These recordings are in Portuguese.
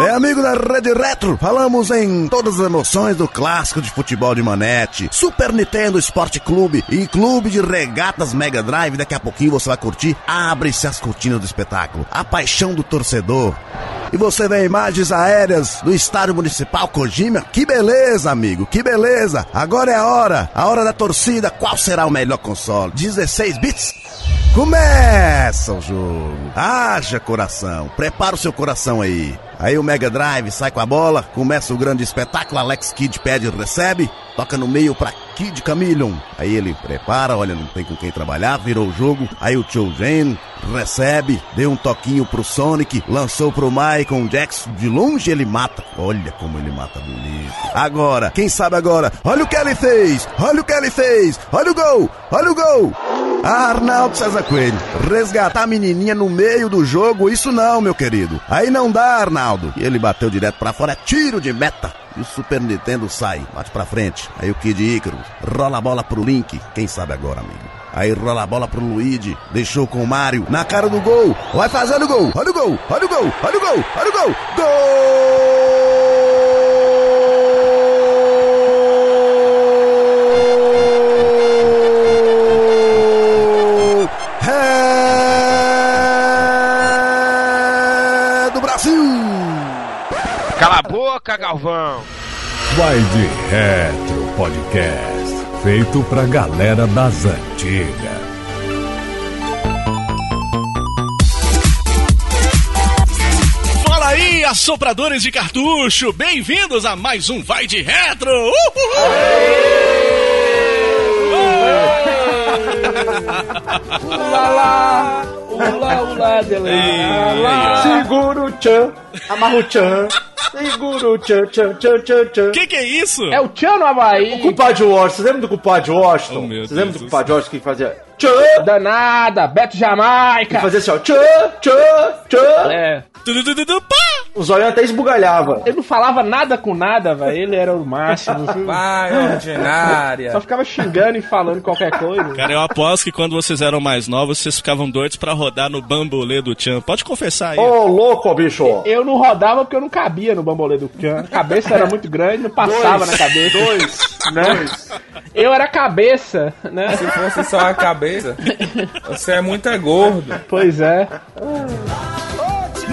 É amigo da Rede Retro, falamos em todas as emoções do clássico de futebol de manete, Super Nintendo Esporte Clube e Clube de Regatas Mega Drive. Daqui a pouquinho você vai curtir Abre-se as cortinas do espetáculo, a paixão do torcedor. E você vê imagens aéreas do estádio municipal Kojima. Que beleza, amigo, que beleza. Agora é a hora, a hora da torcida. Qual será o melhor console? 16 bits? Começa o jogo. Haja coração. Prepara o seu coração aí. Aí o Mega Drive sai com a bola, começa o grande espetáculo, Alex Kidd pede recebe, toca no meio pra Kid Chameleon. Aí ele prepara, olha, não tem com quem trabalhar, virou o jogo. Aí o Chosen recebe, deu um toquinho pro Sonic, lançou pro Michael Jackson, de longe ele mata. Olha como ele mata bonito. Agora, quem sabe agora? Olha o que ele fez! Olha o que ele fez! Olha o gol! Olha o gol! Arnaldo César Coelho, resgatar a menininha no meio do jogo, isso não, meu querido. Aí não dá, Arnaldo. E ele bateu direto pra fora, é tiro de meta. E o Super Nintendo sai, bate pra frente. Aí o Kid Ícaro rola a bola pro Link, quem sabe agora, amigo. Aí rola a bola pro Luigi, deixou com o Mario, na cara do gol, vai fazendo o gol, olha o gol, olha o gol, olha o gol, olha o gol, gol! Boca, Galvão! Vai de Retro Podcast, feito pra galera das antigas. Fala aí, assopradores de cartucho! Bem-vindos a mais um Vai de Retro! Uhul! Ulala, ula, ula, delala. Segura o tchan, amarra o tchan. Segura o tchan, tchan, tchan, tchan, tchan. Que que é isso? É o tchan no Havaí. O compadre Washington, vocês lembram do compadre Washington? Oh, meu vocês lembram Deus do do compadre Washington que fazia tchan? Danada, Beto Jamaica. fazia assim, ó, tchan, tchan, tchan. É. Tududududu, pá! O zóio até esbugalhava. Ele não falava nada com nada, velho. Ele era o máximo. Vai, ordinária. Só ficava xingando e falando qualquer coisa. Cara, eu aposto que quando vocês eram mais novos, vocês ficavam doidos pra rodar no bambolê do Chan. Pode confessar aí. Ô, louco, bicho. Eu não rodava porque eu não cabia no bambolê do Tchan. A cabeça era muito grande, não passava na cabeça. Dois. Né? Eu era cabeça, né? Se fosse só a cabeça, você é muito é gordo. Pois é.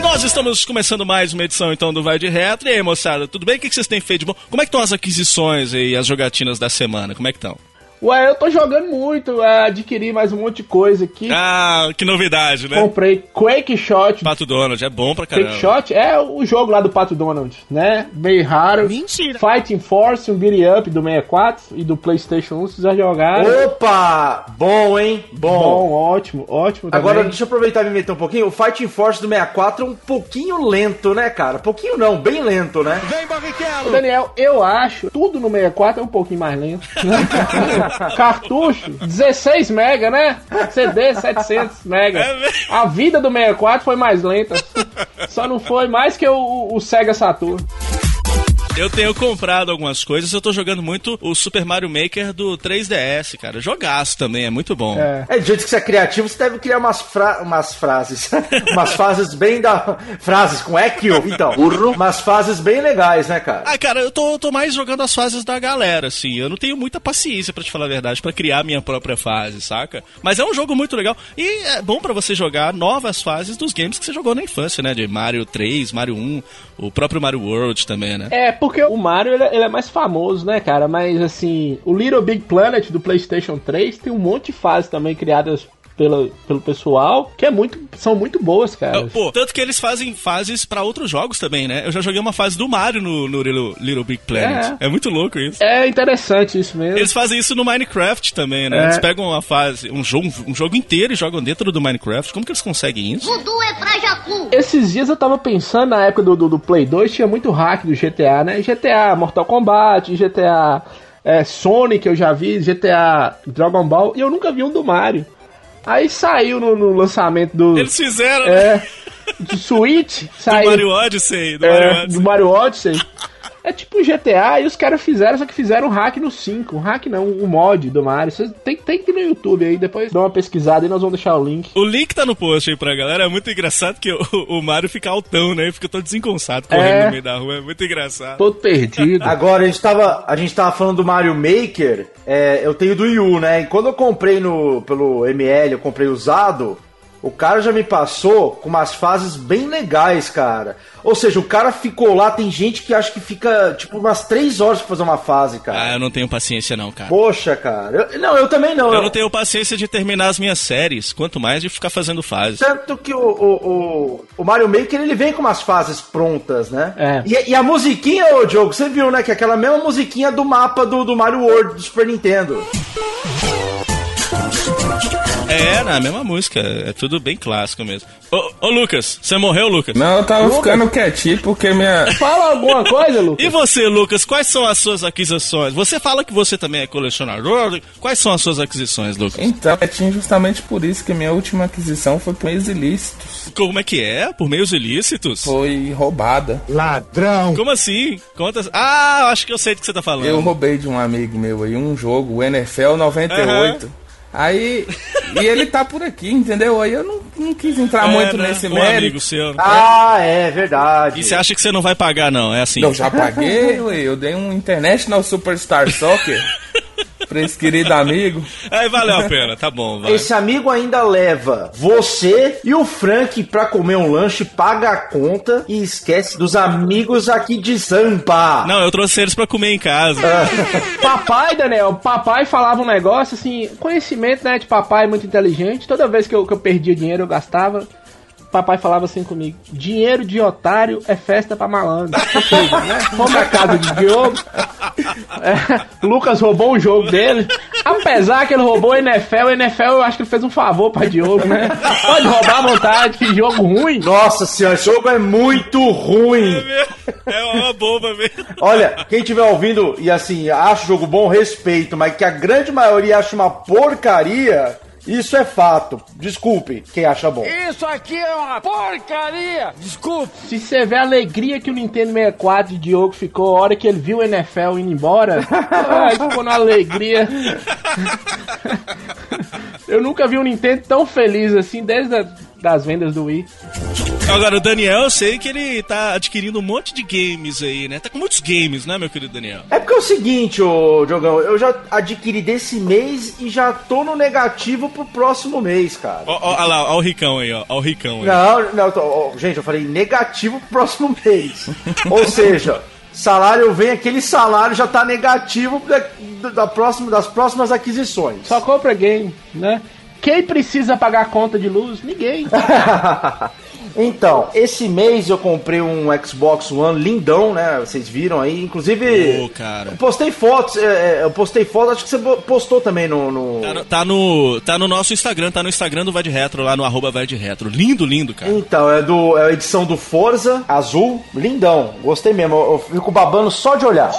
Nós estamos começando mais uma edição então do Vai de Retro. E aí, moçada, tudo bem? O que que vocês têm feito de bom? Como é que estão as aquisições e as jogatinas da semana? Como é que estão? Ué, eu tô jogando muito, é, adquiri mais um monte de coisa aqui. Ah, que novidade, né? Comprei Quake Shot. Pato Donald, é bom pra caramba. Quake Shot é o jogo lá do Pato Donald, né? Meio raro. Mentira. Fighting Force, um beat up do 64 e do PlayStation 1, vocês já jogaram. Opa! Bom, hein? Bom. Bom, ótimo, ótimo. Agora, também. deixa eu aproveitar e me meter um pouquinho. O Fighting Force do 64 é um pouquinho lento, né, cara? Pouquinho não, bem lento, né? Ô, Daniel, eu acho tudo no 64 é um pouquinho mais lento. Cartucho, 16 mega, né? CD, 700 mega. É? A vida do 64 foi mais lenta. Só não foi mais que o, o Sega Saturn. Eu tenho comprado algumas coisas, eu tô jogando muito o Super Mario Maker do 3DS, cara. Jogaço também, é muito bom. É. É, do jeito que você é criativo, você deve criar umas, fra umas frases. umas frases bem da. Frases com equio, então. Burro. Umas frases bem legais, né, cara? Ah, cara, eu tô, tô mais jogando as fases da galera, assim. Eu não tenho muita paciência, pra te falar a verdade, pra criar minha própria fase, saca? Mas é um jogo muito legal. E é bom pra você jogar novas fases dos games que você jogou na infância, né? De Mario 3, Mario 1, o próprio Mario World também, né? É, porque o Mario ele, ele é mais famoso, né, cara? Mas assim, o Little Big Planet do PlayStation 3 tem um monte de fases também criadas pelo, pelo pessoal que é muito, são muito boas, cara. Pô, tanto que eles fazem fases pra outros jogos também, né? Eu já joguei uma fase do Mario no, no Little, Little Big Planet. É. muito louco isso. É interessante isso mesmo. Eles fazem isso no Minecraft também, né? É. Eles pegam uma fase, um jogo, um jogo inteiro e jogam dentro do Minecraft. Como que eles conseguem isso? Voodoo é pra Jacu. Esses dias eu tava pensando, na época do, do, do Play 2, tinha muito hack do GTA, né? GTA Mortal Kombat, GTA é, Sonic eu já vi, GTA Dragon Ball, e eu nunca vi um do Mario. Aí saiu no, no lançamento do. Eles fizeram, né? É. Do Switch, Do saiu. Mario Odyssey, do é, Mario Odyssey. do Mario Odyssey. É tipo GTA e os caras fizeram, só que fizeram um hack no 5. Um hack não, um mod do Mario. Tem, tem que ir no YouTube aí, depois dá uma pesquisada e nós vamos deixar o link. O link tá no post aí pra galera. É muito engraçado que o, o Mario fica altão, né? Fica todo desengonçado correndo É. no meio da rua. É muito engraçado. Todo perdido. Agora, a gente, tava, a gente tava falando do Mario Maker, é, eu tenho do Wii U, né? E quando eu comprei no, pelo ML, eu comprei usado, o cara já me passou com umas fases bem legais, cara. Ou seja, o cara ficou lá, tem gente que acha que fica, tipo, umas três horas pra fazer uma fase, cara. Ah, eu não tenho paciência não, cara. Poxa, cara. Eu- não, eu também não. Eu não tenho paciência de terminar as minhas séries, quanto mais de ficar fazendo fases. Tanto que o, o, o, o Mario Maker ele vem com umas fases prontas, né? É. E, e a musiquinha, ô Diogo, você viu, né? Que é aquela mesma musiquinha do mapa do, do Mario World do Super Nintendo. É, na mesma música. É tudo bem clássico mesmo. Ô, ô Lucas, você morreu, Lucas? Não, eu tava ficando quietinho porque minha. Fala alguma coisa, Lucas. E você, Lucas, quais são as suas aquisições? Você fala que você também é colecionador. Quais são as suas aquisições, Lucas? Então, quietinho justamente por isso que minha última aquisição foi por meios ilícitos. Como é que é? Por meios ilícitos? Foi roubada. Como assim? Conta. Ah, acho que eu sei do que você tá falando. Eu roubei de um amigo meu aí um jogo, o NFL 98. Aí. e ele tá por aqui, entendeu? Aí eu não, não quis entrar É, muito né? nesse um mérito. amigo seu. Ah, é verdade. E você acha que você não vai pagar, não? É assim. Eu já paguei, ué. Eu dei um International Superstar Soccer pra esse querido amigo. Aí valeu a pena, tá bom, vai. Esse amigo ainda leva você e o Frank pra comer um lanche, paga a conta e esquece dos amigos aqui de Sampa. Não, eu trouxe eles pra comer em casa. Papai, Daniel, papai falava um negócio assim, conhecimento, né, de papai muito inteligente. Toda vez que eu, que eu perdia dinheiro, eu gastava. Papai falava assim comigo: dinheiro de otário é festa pra malandro. Ou seja, né? Fomos na casa de Diogo. É, Lucas roubou um jogo dele. Apesar que ele roubou o NFL, o NFL eu acho que ele fez um favor pra Diogo, né? Pode roubar à vontade, que jogo ruim. Nossa senhora, esse jogo é muito ruim. É uma bomba mesmo. Olha, quem estiver ouvindo e assim, acha o jogo bom, respeito, mas que a grande maioria acha uma porcaria, isso é fato. Desculpe quem acha bom. Isso aqui é uma porcaria! Desculpe! Se você vê a alegria que o Nintendo 64 de Diogo ficou a hora que ele viu o NFL indo embora, ai, ficou na alegria. Eu nunca vi um Nintendo tão feliz assim desde a, das vendas do Wii. Agora, o Daniel, eu sei que ele tá adquirindo um monte de games aí, né? Tá com muitos games, né, meu querido Daniel? É porque é o seguinte, ô Diogão, eu já adquiri desse mês e já tô no negativo pro próximo mês, cara. Ó, ó, ó lá, ó o Ricão aí, ó. Ó o Ricão aí. Não, não, tô- ó, gente, eu falei negativo pro próximo mês. Ou seja, salário vem, aquele salário já tá negativo da, da próxima, das próximas aquisições. Só compra game, né? Quem precisa pagar a conta de luz? Ninguém. Então, esse mês eu comprei um Xbox One lindão, né? Vocês viram aí, inclusive. Ô, cara. Eu postei fotos, é, é, eu postei fotos, acho que você postou também no. no- Tá no, tá no, tá no nosso Instagram, tá no Instagram do Vai de Retro, lá no arroba Vai de Retro. Lindo, lindo, cara. Então, é, do, é a edição do Forza azul, lindão. Gostei mesmo, eu, eu fico babando só de olhar.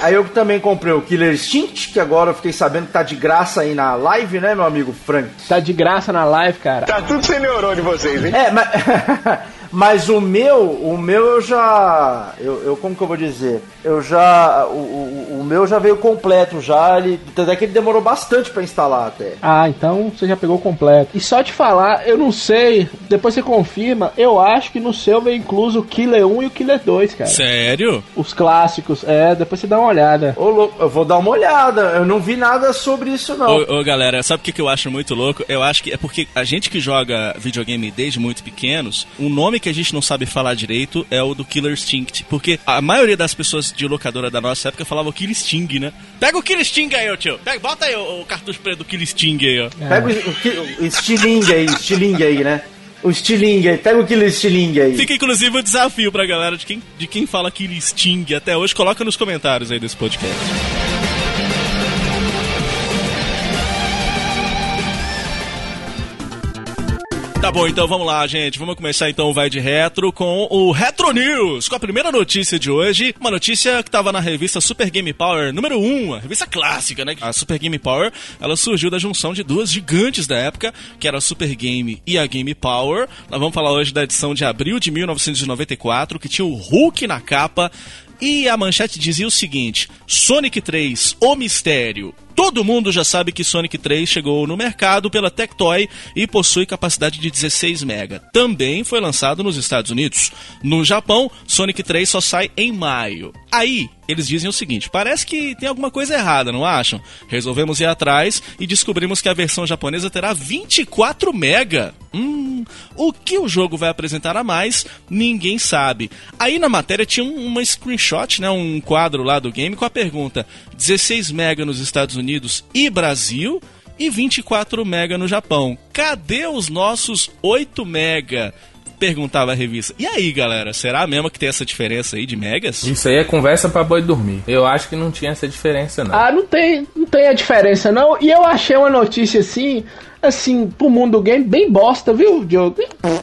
Aí eu também comprei o Killer Instinct, que agora eu fiquei sabendo que tá de graça aí na live, né, meu amigo Frank? Tá de graça na live, cara. Tá tudo sem neurônio vocês, hein? É, mas, mas o meu, o meu eu já. Eu, eu- como que eu vou dizer? Eu já. O, o, o meu já veio completo já. Ele, tanto é que ele demorou bastante pra instalar até. Ah, então você já pegou completo. E só te falar, eu não sei, depois você confirma, eu acho que no seu vem incluso o Killer 1 e o Killer 2, cara. Sério? Os clássicos, é, depois você dá uma olhada. Ô, louco, eu vou dar uma olhada. Eu não vi nada sobre isso, não. Ô, ô, galera, sabe o que, que eu acho muito louco? Eu acho que é porque a gente que joga videogame desde muito pequenos, um nome que a gente não sabe falar direito é o do Killer Instinct. Porque a maioria das pessoas de locadora da nossa época falava o Killer Sting, né? Pega o Killer Sting aí, ô tio. Pega, bota aí o, o cartucho preto do Killer Sting aí, ó. Pega o, o, o estilingue aí, estilingue aí, né? O estilingue aí, pega o Killer Estilingue aí. Fica inclusive o desafio pra galera de quem, de quem fala Killer Sting até hoje, coloca nos comentários aí desse podcast. Tá bom, então vamos lá, gente. Vamos começar então o Vai de Retro com o Retro News, com a primeira notícia de hoje. Uma notícia que estava na revista Super Game Power número 1, a revista clássica, né? A Super Game Power, ela surgiu da junção de duas gigantes da época, que era a Super Game e a Game Power. Nós vamos falar hoje da edição de abril de 1994, que tinha o Hulk na capa. E a manchete dizia o seguinte: Sonic 3, o mistério. Todo mundo já sabe que Sonic 3 chegou no mercado pela Tectoy e possui capacidade de 16 MB. Também foi lançado nos Estados Unidos. No Japão, Sonic 3 só sai em maio. Aí, eles dizem o seguinte: parece que tem alguma coisa errada, não acham? Resolvemos ir atrás e descobrimos que a versão japonesa terá 24 MB. Hum, o que o jogo vai apresentar a mais, ninguém sabe. Aí na matéria tinha uma screenshot, né, um quadro lá do game com a pergunta: 16 MB nos Estados Unidos e Brasil? E 24 MB no Japão. Cadê os nossos 8 MB? Perguntava a revista. E aí, galera, será mesmo que tem essa diferença aí de megas? Isso aí é conversa pra boi dormir. Eu acho que não tinha essa diferença, não. Ah, não tem, não tem a diferença, não. E eu achei uma notícia assim, assim, pro mundo do game, bem bosta, viu, Diogo?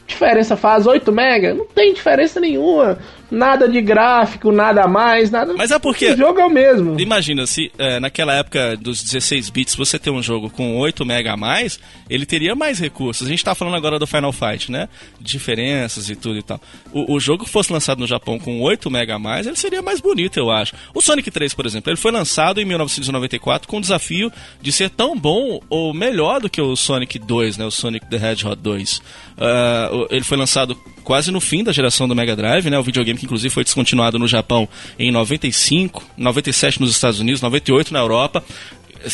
Diferença faz 8 mega? Não tem diferença nenhuma. Nada de gráfico, nada a mais, nada. Mas é porque. O jogo é o mesmo. Imagina, se é, naquela época dos 16 bits você ter um jogo com 8 mega a mais, ele teria mais recursos. A gente tá falando agora do Final Fight, né? Diferenças e tudo e tal. O, o jogo que fosse lançado no Japão com 8 mega a mais, ele seria mais bonito, eu acho. O Sonic 3, por exemplo, ele foi lançado em 1994 com o desafio de ser tão bom ou melhor do que o Sonic 2, né? O Sonic the Hedgehog 2. Uh, ele foi lançado quase no fim da geração do Mega Drive, né? O videogame que inclusive foi descontinuado no Japão em 95, 97 nos Estados Unidos, 98 na Europa.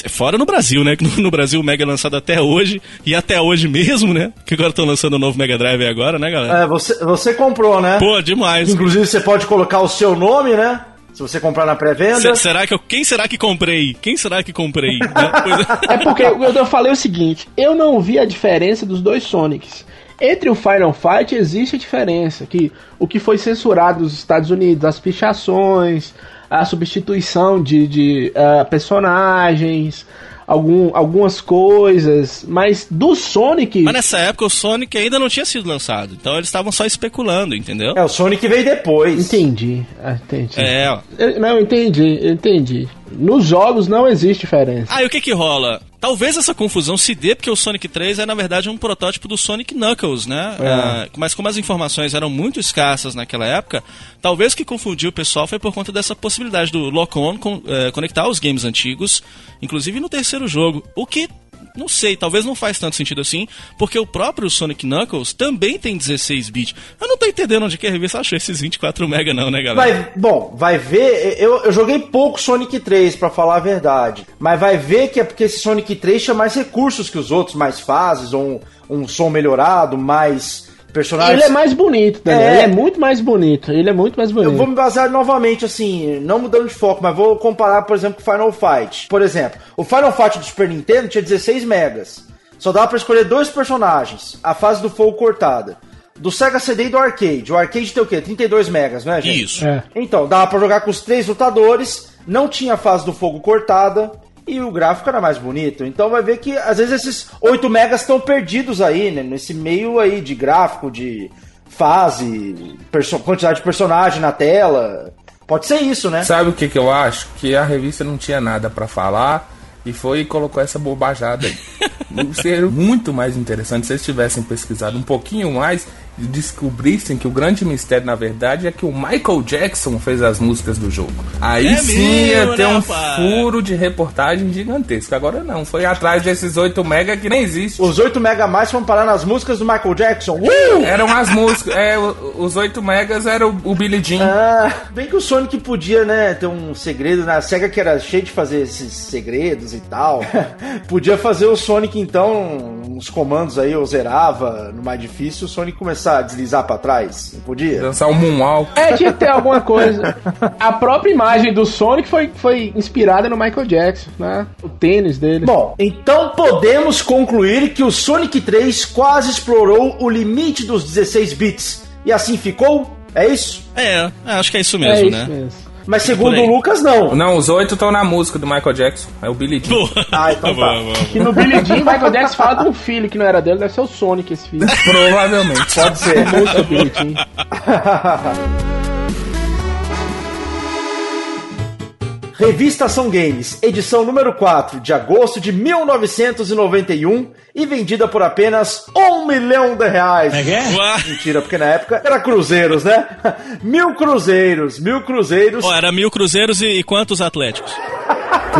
Fora no Brasil, né? No Brasil o Mega é lançado até hoje, e até hoje mesmo, né? Que agora estão lançando o novo Mega Drive agora, né, galera? É, você, você comprou, né? Pô, demais. Inclusive você pode colocar o seu nome, né? Se você comprar na pré-venda. será que eu, quem será que comprei? Quem será que comprei? é porque eu, eu falei o seguinte: eu não vi a diferença dos dois Sonics. Entre o Final Fight existe a diferença, que o que foi censurado nos Estados Unidos, as pichações, a substituição de, de uh, personagens, algum, algumas coisas, mas do Sonic. Mas nessa época o Sonic ainda não tinha sido lançado, então eles estavam só especulando, entendeu? É, o Sonic veio depois. Entendi. Ah, entendi. É, ó. Eu, não, entendi, entendi. Nos jogos não existe diferença. Ah, e o que que rola? Talvez essa confusão se dê porque o Sonic 3 é na verdade um protótipo do Sonic Knuckles, né? É. Uh, mas como as informações eram muito escassas naquela época, talvez o que confundiu o pessoal foi por conta dessa possibilidade do lock-on con uh, conectar os games antigos, inclusive no terceiro jogo, o que não sei, talvez não faz tanto sentido assim, porque o próprio Sonic Knuckles também tem 16 bits. Eu não tô entendendo onde que a revista achou esses 24 mega não, né, galera? Vai, bom, vai ver, eu, eu joguei pouco Sonic 3, para falar a verdade, mas vai ver que é porque esse Sonic 3 tinha mais recursos que os outros, mais fases, um, um som melhorado, mais personagens. Ele é mais bonito, Daniel. É... Ele é muito mais bonito. Ele é muito mais bonito. Eu vou me basear novamente, assim, não mudando de foco, mas vou comparar, por exemplo, com Final Fight. Por exemplo, o Final Fight do Super Nintendo tinha 16 megas. Só dava para escolher dois personagens. A fase do fogo cortada. Do Sega CD e do arcade. O arcade tem o quê? 32 megas, não é, gente? Isso. É. Então, dava para jogar com os três lutadores. Não tinha a fase do fogo cortada e o gráfico era mais bonito. Então vai ver que às vezes esses 8 megas estão perdidos aí, né? Nesse meio aí de gráfico, de fase, quantidade de personagem na tela. Pode ser isso, né? Sabe o que, que eu acho? Que a revista não tinha nada para falar e foi e colocou essa bobajada aí. Seria muito mais interessante se eles tivessem pesquisado um pouquinho mais descobrissem que o grande mistério, na verdade, é que o Michael Jackson fez as músicas do jogo. Aí é sim ia ter né, um furo de reportagem gigantesco. Agora não, foi atrás desses 8 mega que nem existe. Os 8 mega mais foram parar nas músicas do Michael Jackson. Uh! Eram as músicas, é, os 8 megas era o, o Billy Jean. Ah, bem que o Sonic podia, né, ter um segredo na SEGA que era cheio de fazer esses segredos e tal. podia fazer o Sonic então, uns comandos aí, eu zerava no mais difícil, o Sonic começava a deslizar pra trás? Não podia? Dançar um moonwalk. É, tinha que ter alguma coisa. A própria imagem do Sonic foi, foi inspirada no Michael Jackson, né? O tênis dele. Bom, então podemos concluir que o Sonic 3 quase explorou o limite dos 16 bits. E assim ficou? É isso? É, é acho que é isso mesmo, é né? Isso mesmo. Mas segundo o Lucas, não. Não, os oito estão na música do Michael Jackson. É o Billy Jean. Ah, então tá. Boa, boa. Que no Billy Jean, Michael Jackson fala de um filho que não era dele, deve ser o Sonic esse filho. Provavelmente. Pode ser. Música Billy Jean. Revista Ação Games, edição número 4, de agosto de 1991 e vendida por apenas um milhão de reais. Uá. Mentira, porque na época era cruzeiros, né? Mil cruzeiros, mil cruzeiros. Ó, era mil cruzeiros e, e quantos atléticos?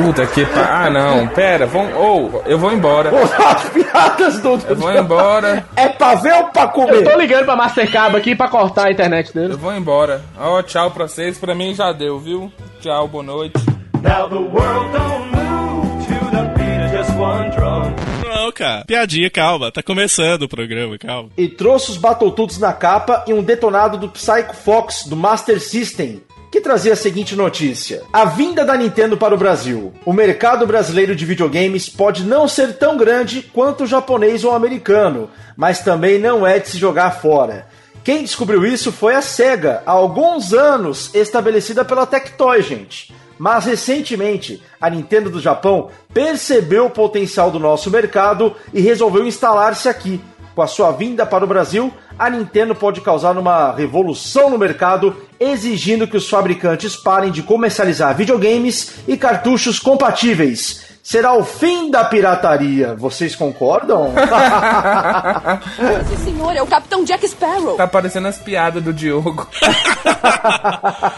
Puta que pa... Ah, não. Pera, vão... Ou, eu vou embora. Pô, As piadas do. Eu vou embora. É pra ver ou pra Eu comer? tô ligando pra Mastercard aqui pra cortar a internet dele. Eu vou embora. Ó, tchau pra vocês. Pra mim já deu, viu? Tchau, boa noite. Não, cara. Piadinha, calma. Tá começando o programa, calma. E trouxe os Battletoads na capa e um detonado do Psycho Fox do Master System. Que trazia a seguinte notícia: A vinda da Nintendo para o Brasil. O mercado brasileiro de videogames pode não ser tão grande quanto o japonês ou o americano, mas também não é de se jogar fora. Quem descobriu isso foi a SEGA, há alguns anos estabelecida pela Tectoy, gente. Mas recentemente, a Nintendo do Japão percebeu o potencial do nosso mercado e resolveu instalar-se aqui. Com a sua vinda para o Brasil, a Nintendo pode causar uma revolução no mercado, exigindo que os fabricantes parem de comercializar videogames e cartuchos compatíveis. Será o fim da pirataria. Vocês concordam? Esse senhor é o Capitão Jack Sparrow. Tá parecendo as piadas do Diogo.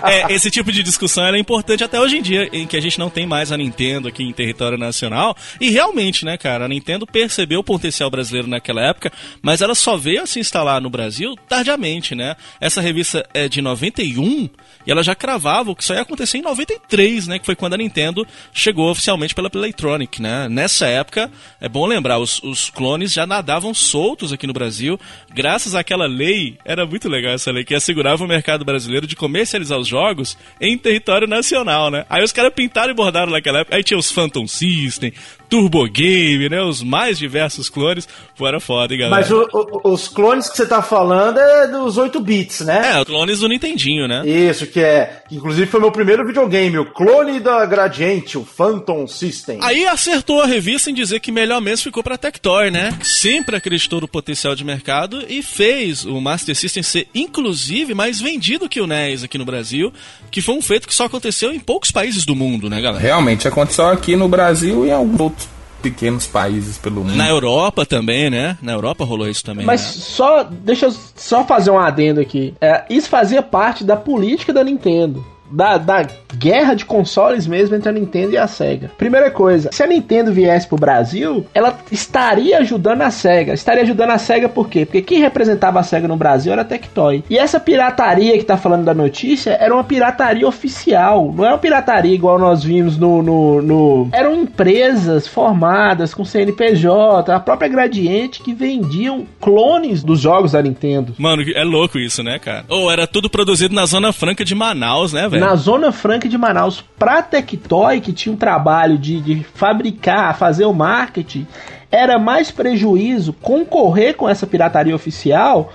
É, esse tipo de discussão é importante até hoje em dia, em que a gente não tem mais a Nintendo aqui em território nacional. E realmente, né, cara, a Nintendo percebeu o potencial brasileiro naquela época, mas ela só veio a se instalar no Brasil tardiamente, né? Essa revista é de 91 e ela já cravava o que só ia acontecer em 93, né? Que foi quando a Nintendo chegou oficialmente pela Playtronic, né? Nessa época, é bom lembrar, os, os clones já nadavam soltos aqui no Brasil, graças àquela lei, era muito legal essa lei, que assegurava o mercado brasileiro de comercializar os jogos em território nacional, né? Aí os caras pintaram e bordaram naquela época, aí tinha os Phantom System, Turbo Game, né? Os mais diversos clones, pô, era foda, hein, galera? Mas o- o- os clones que você tá falando é dos 8 bits, né? É, clones do Nintendinho, né? Isso, que é. Inclusive foi meu primeiro videogame, o clone da Gradiente, o Phantom System. Aí acertou a revista em dizer que melhor mesmo ficou pra Tectoy, né? Que Sempre acreditou no potencial de mercado e fez o Master System ser, inclusive, mais vendido que o NES aqui no Brasil, que foi um feito que só aconteceu em poucos países do mundo, né, galera? Realmente, aconteceu aqui no Brasil e em alguns outros pequenos países pelo mundo. Na Europa também, né? Na Europa rolou isso também. Mas né? só, deixa eu só fazer um adendo aqui. É, isso fazia parte da política da Nintendo. Da, da guerra de consoles mesmo entre a Nintendo e a SEGA. Primeira coisa, se a Nintendo viesse pro Brasil, ela estaria ajudando a SEGA. Estaria ajudando a SEGA por quê? Porque quem representava a SEGA no Brasil era a Tectoy. E essa pirataria que tá falando da notícia era uma pirataria oficial. Não é uma pirataria igual nós vimos no. no, no... Eram empresas formadas com CNPJ, a própria Gradiente, que vendiam clones dos jogos da Nintendo. Mano, é louco isso, né, cara? Ou era tudo produzido na Zona Franca de Manaus, né, velho? Na Zona Franca de Manaus, pra Tectoy, que tinha um trabalho de, de fabricar, fazer o marketing, era mais prejuízo concorrer com essa pirataria oficial,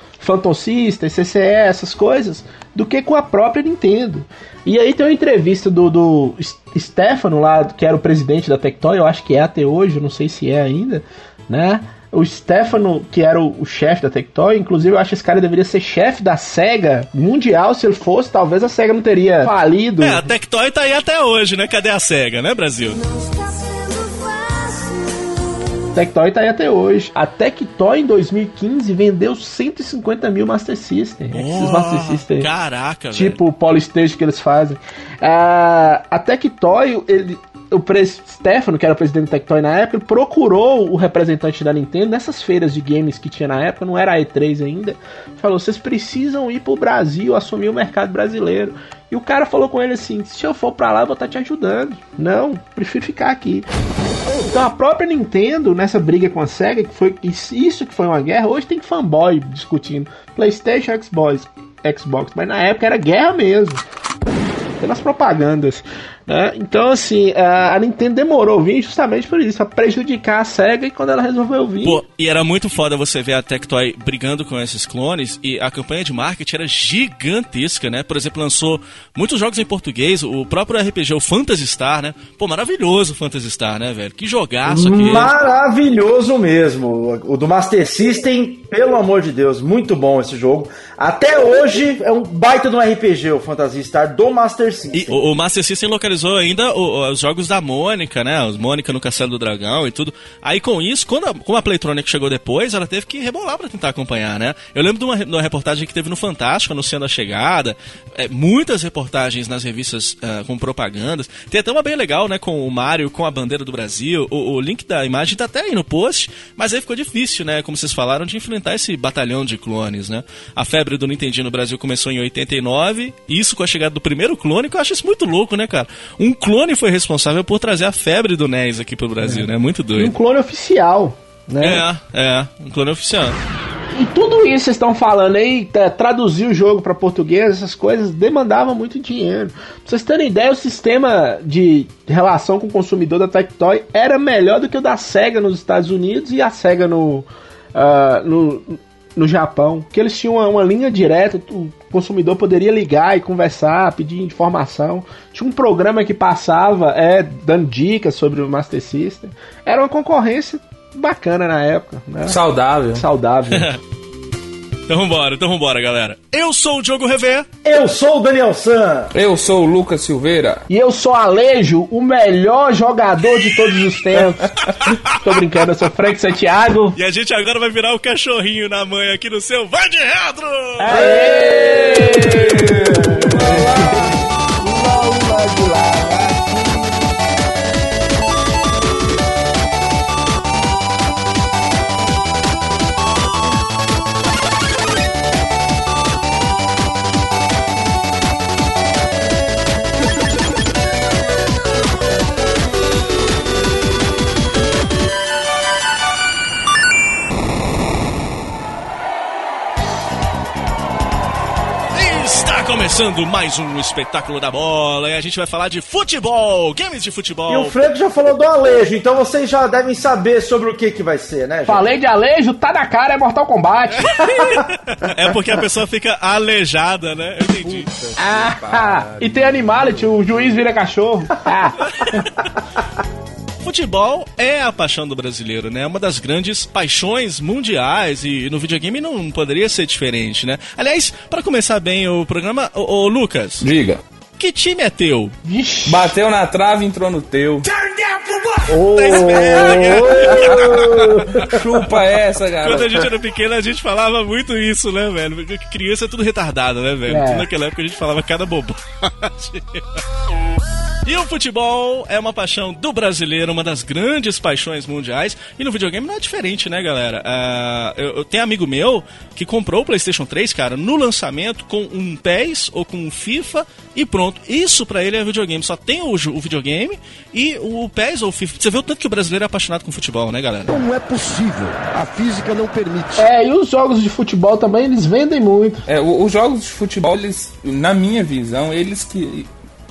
System, CCE, essas coisas, do que com a própria Nintendo. E aí tem uma entrevista do, do Stefano lá, que era o presidente da Tectoy, eu acho que é até hoje, não sei se é ainda, né? O Stefano, que era o, o chefe da Tectoy, inclusive eu acho que esse cara deveria ser chefe da SEGA mundial, se ele fosse, talvez a SEGA não teria falido. É, a Tectoy tá aí até hoje, né? Cadê a SEGA, né, Brasil? Tectoy tá aí até hoje. A Tectoy em 2015 vendeu 150 mil Master System. Esses Master System. Caraca, velho. Tipo o Polystage que eles fazem. Ah, a Tectoy, ele, o Stefano, que era o presidente da Tectoy na época, procurou o representante da Nintendo nessas feiras de games que tinha na época, não era a E3 ainda. Falou: vocês precisam ir pro Brasil, assumir o mercado brasileiro. E o cara falou com ele assim: se eu for pra lá, eu vou estar te ajudando. Não, prefiro ficar aqui. Então a própria Nintendo, nessa briga com a SEGA, que foi isso que foi uma guerra, hoje tem fanboy discutindo Playstation, Xbox, Xbox, mas na época era guerra mesmo. Pelas propagandas. Né? Então, assim, a Nintendo demorou a vir justamente por isso, pra prejudicar a SEGA e quando ela resolveu vir. Pô, e era muito foda você ver a Tectoy brigando com esses clones e a campanha de marketing era gigantesca, né? Por exemplo, lançou muitos jogos em português, o próprio RPG, o Phantasy Star, né? Pô, maravilhoso o Phantasy Star, né, velho? Que jogaço aquele. Maravilhoso mesmo. O do Master System, pelo amor de Deus, muito bom esse jogo. Até hoje é um baita de um RPG, o Phantasy Star do Master System. E o, o Master System localizou ainda o- os jogos da Mônica, né? Os Mônica no Castelo do Dragão e tudo. Aí com isso, quando a, como a Playtronic chegou depois, ela teve que rebolar pra tentar acompanhar, né? Eu lembro de uma, de uma reportagem que teve no Fantástico anunciando a chegada. É, muitas reportagens nas revistas ah, com propagandas. Tem até uma bem legal, né? Com o Mario, com a bandeira do Brasil. O, o link da imagem tá até aí no post, mas aí ficou difícil, né? Como vocês falaram, de enfrentar esse batalhão de clones, né? A febre do Nintendinho no Brasil começou em 89, isso com a chegada do primeiro clone, que eu acho isso muito louco, né, cara? Um clone foi responsável por trazer a febre do NES aqui pro Brasil, né? Muito E um doido. clone oficial. Né? É, é, um clone oficial. E tudo isso vocês estão falando aí, tra- traduzir o jogo para português, essas coisas, demandava muito dinheiro. Pra vocês terem ideia, o sistema de relação com o consumidor da Tectoy era melhor do que o da SEGA nos Estados Unidos e a SEGA no, ah, no, no Japão. Que eles tinham uma, uma linha direta, o consumidor poderia ligar e conversar, pedir informação. Tinha um programa que passava é, dando dicas sobre o Master System. Era uma concorrência bacana na época. Né? Saudável. Saudável. Então vambora, então vambora, galera. Eu sou o Diogo Rever. Eu sou o Daniel San. Eu sou o Lucas Silveira. E eu sou Alejo, o melhor jogador de todos os tempos. Tô brincando, eu sou Frank Santiago. E a gente agora vai virar o cachorrinho na manhã aqui no seu Vai de Retro! Está começando mais um espetáculo da bola e a gente vai falar de futebol, games de futebol. E o Frank já falou do Alejo, então vocês já devem saber sobre o que, que vai ser, né, gente? Falei de Alejo, tá na cara, é Mortal Kombat. É porque a pessoa fica aleijada, né? Eu entendi. ah, e tem Animality, o juiz vira cachorro. Ah. Futebol é a paixão do brasileiro, né? É uma das grandes paixões mundiais e no videogame não poderia ser diferente, né? Aliás, para começar bem o programa, ô, ô, Lucas, Diga. que time é teu? Vixe. Bateu na trave, entrou no teu. Chupa essa, Quando galera. a gente era pequeno, a gente falava muito isso, né, velho? Porque criança é tudo retardado, né, velho? É. Tudo naquela época a gente falava cada bobagem. E o futebol é uma paixão do brasileiro, uma das grandes paixões mundiais. E no videogame não é diferente, né, galera? Ah, eu, eu tenho amigo meu que comprou o PlayStation 3, cara, no lançamento com um PES ou com um FIFA e pronto. Isso pra ele é videogame. Só tem o, o videogame e o PES ou o FIFA. Você vê o tanto que o brasileiro é apaixonado com futebol, né, galera? Não é possível. A física não permite. É, e os jogos de futebol também, eles vendem muito. É, os jogos de futebol, eles, na minha visão, eles que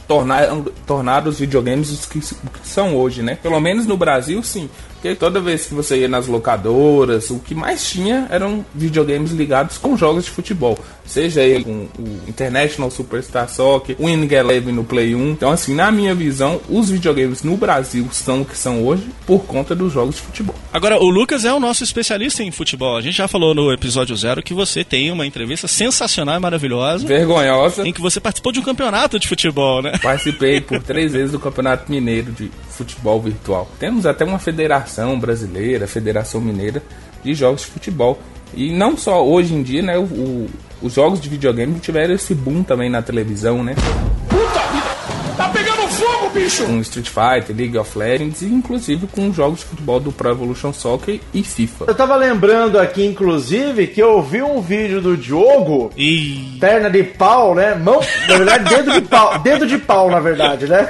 tornaram, tornaram os videogames os que, que são hoje, né? Pelo menos no Brasil, sim. Porque toda vez que você ia nas locadoras, o que mais tinha eram videogames ligados com jogos de futebol. Seja ele com o International Superstar Soccer, o Winning Eleven no Play 1. Então, assim, na minha visão, os videogames no Brasil são o que são hoje por conta dos jogos de futebol. Agora, o Lucas é o nosso especialista em futebol. A gente já falou no episódio zero que você tem uma entrevista sensacional e maravilhosa Vergonhosa. em que você participou de um campeonato de futebol, né? Participei por três vezes do Campeonato Mineiro de Futebol Virtual. Temos até uma federação brasileira, Federação Mineira de Jogos de Futebol. E não só hoje em dia, né? o- o- os jogos de videogame tiveram esse boom também na televisão, né? Bicho! Com Street Fighter, League of Legends e inclusive com jogos de futebol do Pro Evolution Soccer e FIFA. Eu tava lembrando aqui, inclusive, que eu vi um vídeo do Diogo, E perna de pau, né? Mão, na verdade, dedo de pau, dedo de pau, na verdade, né?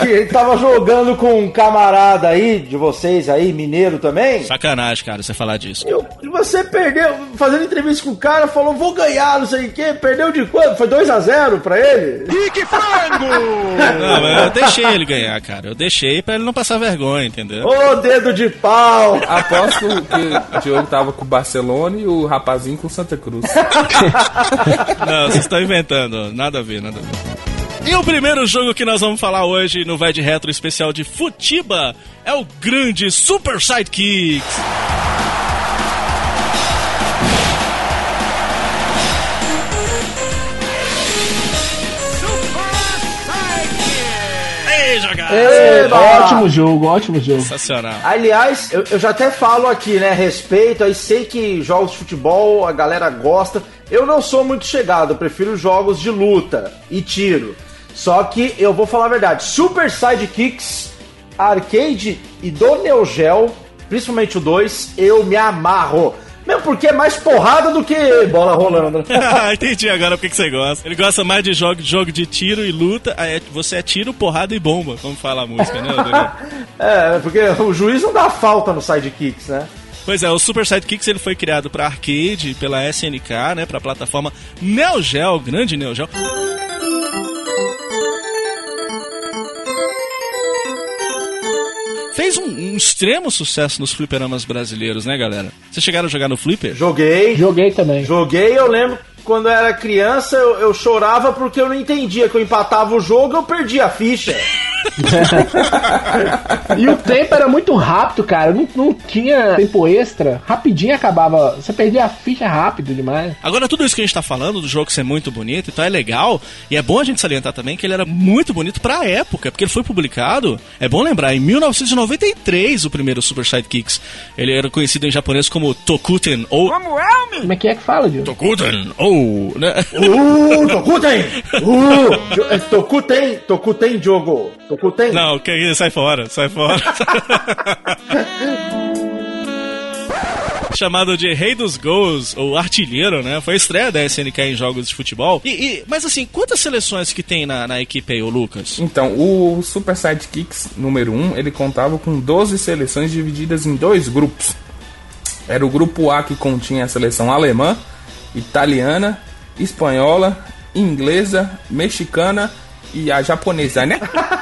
que ele tava jogando com um camarada aí, de vocês aí, mineiro também. sacanagem, cara, você falar disso. Eu- E você perdeu, fazendo entrevista com o cara, falou, vou ganhar, não sei o quê. Perdeu de quanto? Foi 2x0 pra ele? Pique frango! Não, mas eu deixei ele ganhar, cara. Eu deixei pra ele não passar vergonha, entendeu? Ô, dedo de pau! Aposto que o Diogo tava com o Barcelona e o rapazinho com o Santa Cruz. Não, vocês estão inventando. Nada a ver, nada a ver. E o primeiro jogo que nós vamos falar hoje no Vai de Retro especial de Futiba é o grande Super Sidekicks. Eba! Ótimo jogo, ótimo jogo. Sensacional. Aliás, eu, eu já até falo aqui, né? Respeito, aí sei que jogos de futebol a galera gosta. Eu não sou muito chegado, eu prefiro jogos de luta e tiro. Só que eu vou falar a verdade: Super Sidekicks, Arcade e do Neo Geo, principalmente o 2, eu me amarro. Mesmo porque é mais porrada do que bola rolando. Ah, Entendi agora porque que você gosta. Ele gosta mais de jogo, jogo de tiro e luta. Aí é- você é tiro, porrada e bomba, como fala a música, né? É, porque o juiz não dá falta no Sidekicks, né? Pois é, o Super Sidekicks ele foi criado para arcade pela SNK, né, para plataforma Neo Geo, grande Neo Geo. Fez um, um extremo sucesso nos fliperamas brasileiros, né, galera? Vocês chegaram a jogar no Flipper? Joguei. Joguei também. Joguei, eu lembro quando eu era criança, eu, eu chorava porque eu não entendia que eu empatava o jogo eu perdia a ficha. E o tempo era muito rápido, cara. Não, não tinha tempo extra. Rapidinho acabava. Você perdia a ficha rápido demais. Agora, tudo isso que a gente tá falando do jogo ser muito bonito, então é legal. E é bom a gente salientar também que ele era muito bonito pra época, porque ele foi publicado, é bom lembrar, em 1993, o primeiro Super Sidekicks. Ele era conhecido em japonês como Tokuten, ou... Como é? Como é que é que fala, Diogo? Tokuten, ou... Né? Uh, Tokuten! Uh, Tokuten, Tokuten jogo. Tokuten. Não, que isso, sai fora, sai fora. Chamado de Rei dos Gols, ou Artilheiro, né? Foi a estreia da SNK em jogos de futebol. E, e- mas assim, quantas seleções que tem na, na equipe aí, ô Lucas? Então, o Super Sidekicks número 1, ele contava com 12 seleções divididas em dois grupos. Era o grupo A que continha a seleção alemã, italiana, espanhola, inglesa, mexicana e a japonesa, né?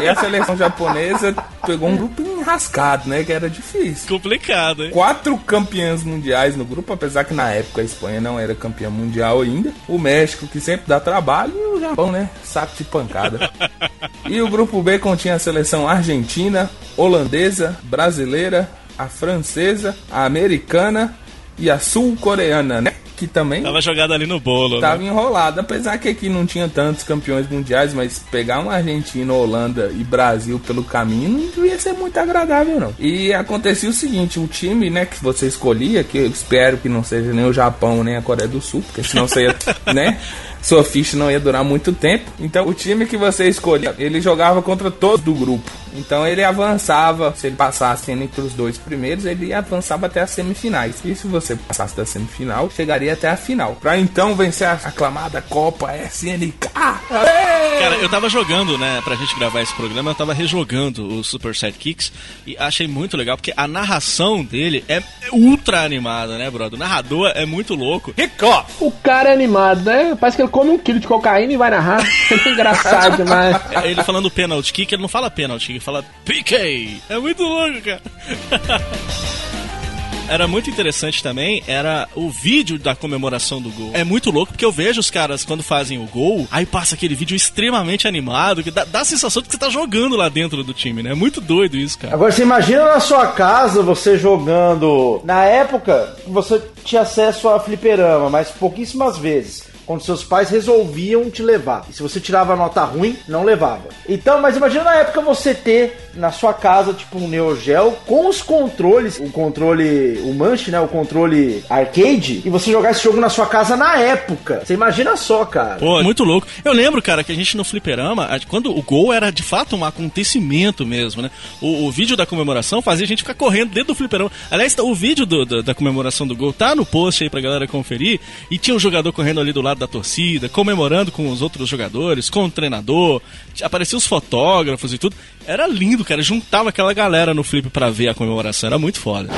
E a seleção japonesa pegou um grupo enrascado, né? Que era difícil. Complicado, hein? Quatro campeãs mundiais no grupo, apesar que na época a Espanha não era campeã mundial ainda. O México, que sempre dá trabalho, e o Japão, né? Saco de pancada. e o grupo B continha a seleção argentina, holandesa, brasileira, a francesa, a americana e a sul-coreana, né? Que também Tava jogado ali no bolo, Tava né? enrolado, apesar que aqui não tinha tantos campeões mundiais, mas pegar uma Argentina, Holanda e Brasil pelo caminho não devia ser muito agradável, não. E acontecia o seguinte: o time, né, que você escolhia, que eu espero que não seja nem o Japão nem a Coreia do Sul, porque senão você ia, né? Sua ficha não ia durar muito tempo. Então, o time que você escolhia, ele jogava contra todos do grupo. Então, ele avançava. Se ele passasse entre os dois primeiros, ele avançava até as semifinais. E se você passasse da semifinal, chegaria até a final. Pra então vencer a aclamada Copa SNK. Cara, eu tava jogando, né, pra gente gravar esse programa, eu tava rejogando o Super Sidekicks e achei muito legal, porque a narração dele é ultra animada, né, brother? O narrador é muito louco. Kickoff! O cara é animado, né? Parece que ele come um quilo de cocaína e vai narrar. É engraçado demais. Ele falando penalty kick, ele não fala penalty, ele fala PK. É muito louco, cara. Era muito interessante também, era o vídeo da comemoração do gol. É muito louco, porque eu vejo os caras quando fazem o gol, aí passa aquele vídeo extremamente animado, que dá, dá a sensação de que você tá jogando lá dentro do time, né? É muito doido isso, cara. Agora você imagina na sua casa você jogando. Na época, você tinha acesso a fliperama, mas pouquíssimas vezes. Quando seus pais resolviam te levar. E se você tirava nota ruim, não levava. Então, mas imagina na época você ter na sua casa, tipo, um Neo Geo com os controles, o controle, o manche, né, o controle arcade, e você jogar esse jogo na sua casa na época. Você imagina só, cara. Pô, muito louco. Eu lembro, cara, que a gente no fliperama, quando o gol era de fato um acontecimento mesmo, né? O, o vídeo da comemoração fazia a gente ficar correndo dentro do fliperama. Aliás, o vídeo do- do- da comemoração do gol tá no post aí pra galera conferir. E tinha um jogador correndo ali do lado da torcida, comemorando com os outros jogadores, com o treinador. Apareciam os fotógrafos e tudo. Era lindo, cara. Juntava aquela galera no flip pra ver a comemoração. Era muito foda.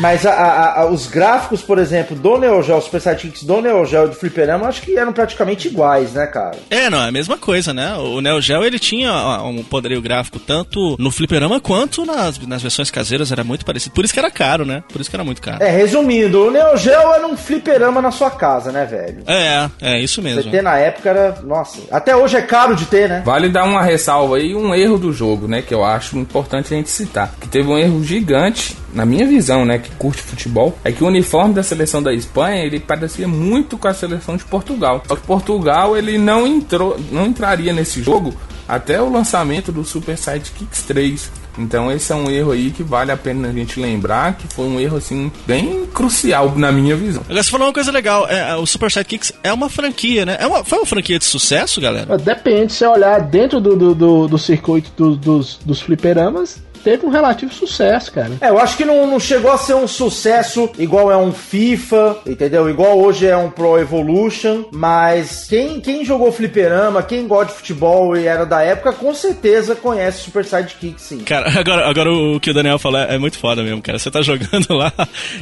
Mas a- a- a- os gráficos, por exemplo, do Neo Geo, Super Sidekicks do Neo Geo e do Fliperama, acho que eram praticamente iguais, né, cara? É, não, é a mesma coisa, né? O Neo Geo, ele tinha um poderio gráfico tanto no fliperama quanto nas, nas versões caseiras, era muito parecido. Por isso que era caro, né? Por isso que era muito caro. É, resumindo, o Neo Geo era um fliperama na sua casa, né, velho? É, é, isso Você mesmo. ter na época era. Nossa, até hoje é caro de ter, né? Vale dar uma ressalva aí, um erro do jogo, né? Que eu acho importante a gente citar. Que teve um erro gigante, na minha visão, né? Que curte futebol, é que o uniforme da seleção da Espanha, ele parecia muito com a seleção de Portugal. Só que Portugal, ele não entrou, não entraria nesse jogo até o lançamento do Super Sidekicks 3. Então esse é um erro aí que vale a pena a gente lembrar, que foi um erro, assim, bem crucial na minha visão. Agora você falou uma coisa legal, é, o Super Sidekicks é uma franquia, né? É uma, foi uma franquia de sucesso, galera? Depende, se você olhar dentro do, do, do, do circuito do- dos, dos fliperamas, teve um relativo sucesso, cara. É, eu acho que não, não chegou a ser um sucesso igual é um FIFA, entendeu? Igual hoje é um Pro Evolution, mas quem, quem jogou fliperama, quem gosta de futebol e era da época, com certeza conhece Super Sidekick, sim. Cara, agora, agora o que o Daniel falou é, é muito foda mesmo, cara. Você tá jogando lá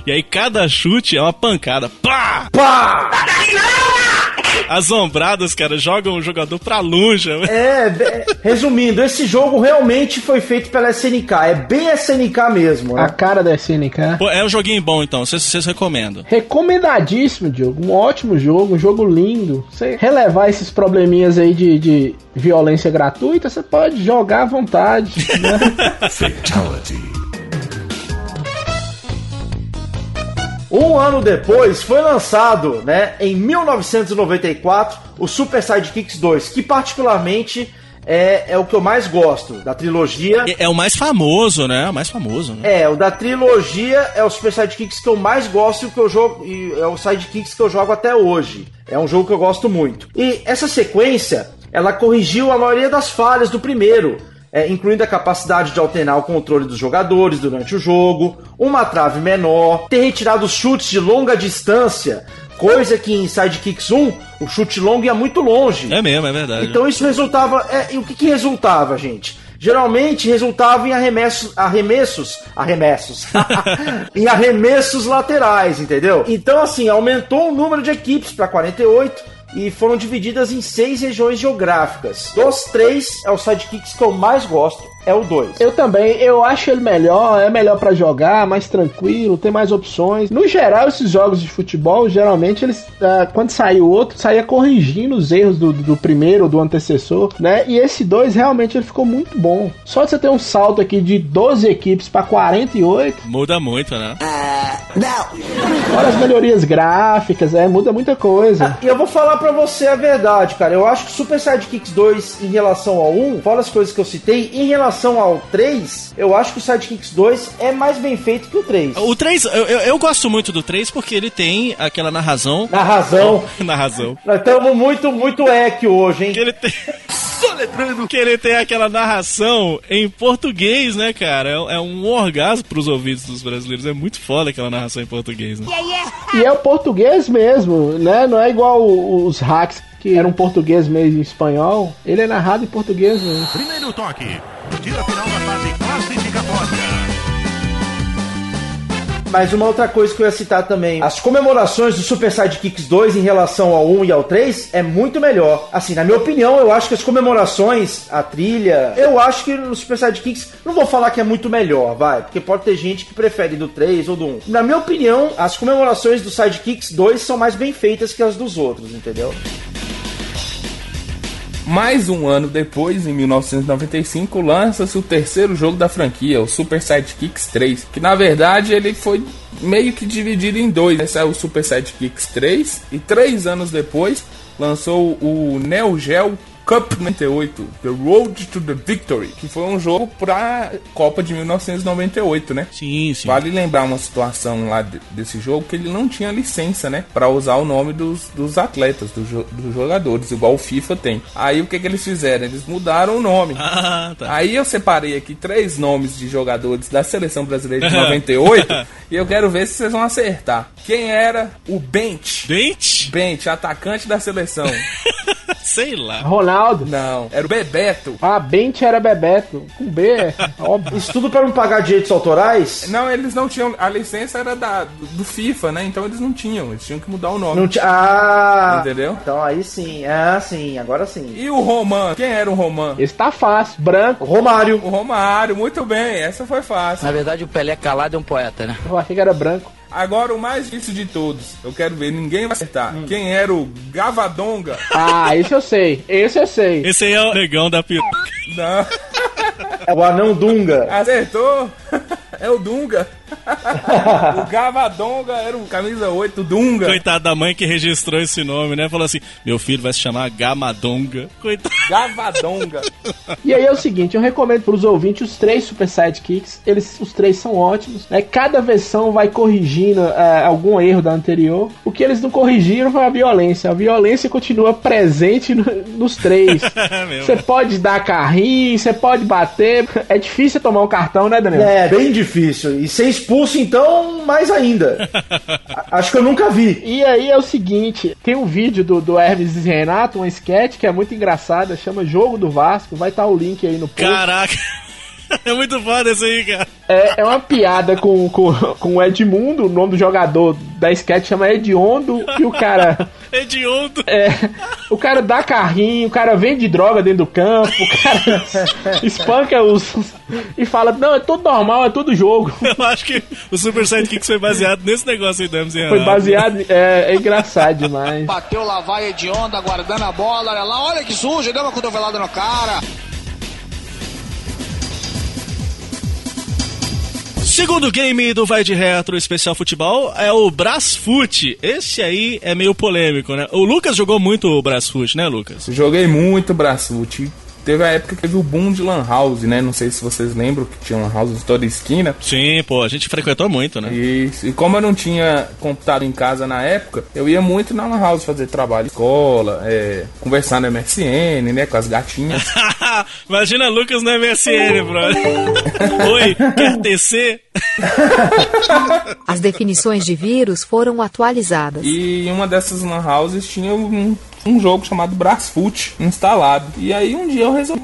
e aí cada chute é uma pancada. Pá! Pá! As ombradas, cara, jogam o jogador pra longe. É, be- resumindo, esse jogo realmente foi feito pela SNK, é bem SNK mesmo, A né? cara da SNK. Pô, é um joguinho bom, então. Vocês, vocês recomendam. Recomendadíssimo, Diogo. Um ótimo jogo, um jogo lindo. Você relevar esses probleminhas aí de, de violência gratuita, você pode jogar à vontade. Né? Fatality. Um ano depois foi lançado, né, em 1994, o Super Sidekicks 2, que particularmente é, é o que eu mais gosto da trilogia. É, é o mais famoso, né? É o mais famoso, né? É, o da trilogia é o Super Sidekicks que eu mais gosto e que eu jogo e é o Sidekicks que eu jogo até hoje. É um jogo que eu gosto muito. E essa sequência, ela corrigiu a maioria das falhas do primeiro, é, incluindo a capacidade de alternar o controle dos jogadores durante o jogo, uma trave menor, ter retirado os chutes de longa distância, coisa que em Sidekicks 1 o chute longo ia muito longe. É mesmo, é verdade. Então isso resultava. É, e o que, que resultava, gente? Geralmente resultava em arremessos. Arremessos. Arremessos. em arremessos laterais, entendeu? Então, assim, aumentou o número de equipes para 48 e foram divididas em seis regiões geográficas. Dos três, é o sidekicks que eu mais gosto, é o 2. Eu também, eu acho ele melhor, é melhor pra jogar, mais tranquilo, tem mais opções. No geral, esses jogos de futebol, geralmente eles, ah, quando saiu outro, saía corrigindo os erros do, do primeiro ou do antecessor, né? E esse 2 realmente ele ficou muito bom. Só de você ter um salto aqui de 12 equipes pra 48, Muda muito, né? olha as melhorias gráficas, é, muda muita coisa. E eu vou falar pra você a verdade, cara. Eu acho que Super Sidekicks 2 em relação ao 1, fora as coisas que eu citei, em relação ao 3, eu acho que o Sidekicks 2 é mais bem feito que o 3. O 3, eu, eu, eu gosto muito do 3 porque ele tem aquela narração. Na razão. narração. Nós estamos muito, muito eque hoje, hein? Que ele tem. Que ele tem aquela narração em português, né, cara? É, é um orgasmo pros ouvidos dos brasileiros. É muito foda aquela narração em português, né? E é o português mesmo, né? Não é igual os hacks que eram português meio em espanhol. Ele é narrado em português mesmo. Primeiro toque. Tira final da fase classificatória. Mas uma outra coisa que eu ia citar também, as comemorações do Super Sidekicks 2 em relação ao 1 e ao 3 é muito melhor. Assim, na minha opinião, eu acho que as comemorações, a trilha, eu acho que no Super Sidekicks, não vou falar que é muito melhor, vai, porque pode ter gente que prefere do 3 ou do 1. Na minha opinião, as comemorações do Sidekicks 2 são mais bem feitas que as dos outros, entendeu? Mais um ano depois, em 1995, lança-se o terceiro jogo da franquia, o Super Sidekicks 3, que na verdade ele foi meio que dividido em dois. Esse é o Super Sidekicks 3 e três anos depois lançou o Neo Geo Cup 98, The Road to the Victory, que foi um jogo pra Copa de 1998, né? Sim, sim. Vale lembrar uma situação lá de- desse jogo que ele não tinha licença, né? Pra usar o nome dos, dos atletas, dos, jo- dos jogadores, igual o FIFA tem. Aí o que, que eles fizeram? Eles mudaram o nome. Ah, tá. Aí eu separei aqui três nomes de jogadores da seleção brasileira de 98 e eu quero ver se vocês vão acertar. Quem era o Bench? Dente? Bench, atacante da seleção. Sei lá. Ronaldo. Não, era o Bebeto. Ah, Bente era Bebeto. Com B, é óbvio. Isso tudo pra não pagar direitos autorais? Não, eles não tinham. A licença era da, do FIFA, né? Então eles não tinham. Eles tinham que mudar o nome. Não ti- Ah! Entendeu? Então aí sim. Ah, sim. Agora sim. E o Roman? Quem era o Roman? Esse tá fácil. Branco. Romário. O Romário, muito bem. Essa foi fácil. Na verdade, o Pelé calado é um poeta, né? Eu achei que era branco. Agora o mais difícil de todos. Eu quero ver, ninguém vai acertar. Quem era o Gavadonga? Ah, esse eu sei. Esse eu sei. Esse aí é o negão da peruca. Não. É o anão Dunga. Acertou! É o Dunga. o Gavadonga era o camisa 8, o Dunga. Coitado da mãe que registrou esse nome, né? Falou assim: meu filho vai se chamar Gamadonga. Coitado. Gavadonga. E aí é o seguinte, eu recomendo para os ouvintes os três Super Sidekicks. Eles, os três são ótimos. Né? Cada versão vai corrigindo é, algum erro da anterior. O que eles não corrigiram foi a violência. A violência continua presente no- nos três. É. Você pode dar carrinho, você pode bater. É difícil tomar um cartão, né, Daniel? É, bem difícil. E ser expulso, então, mais ainda. Acho que eu nunca vi. E aí é o seguinte, tem um vídeo do, do Hermes e Renato, um sketch que é muito engraçado, chama Jogo do Vasco, vai estar o link aí no post. Caraca. É muito foda isso aí, cara. É, é uma piada com, com, com o Edmundo, o nome do jogador da sketch chama Ediondo, e o cara. Hediondo. É, o cara dá carrinho, o cara vende droga dentro do campo, o cara espanca os. e fala: Não, é tudo normal, é tudo jogo. Eu acho que o Super Sidekicks foi baseado nesse negócio aí do Hermes e Foi Renato. baseado. É, é engraçado demais. Bateu lá, vai de onda, guardando a bola, olha lá, olha que sujo, deu uma cotovelada no cara. Segundo game do Vai de Retro Especial Futebol é o Brasfoot. Esse aí é meio polêmico, né? O Lucas jogou muito o Brasfoot, né, Lucas? Joguei muito Brasfoot. Teve a época que teve o boom de Lan House, né? Não sei se vocês lembram que tinha Lan House em toda esquina. Sim, pô, a gente frequentou muito, né? Isso. E como eu não tinha computador em casa na época, eu ia muito na Lan House fazer trabalho de escola, é, conversar no MSN, né? Com as gatinhas. Imagina Lucas no MSN, brother. Oi, quer TC? As definições de vírus foram atualizadas. E em uma dessas lan houses tinha um, um jogo chamado Brasfoot instalado. E aí um dia eu resolvi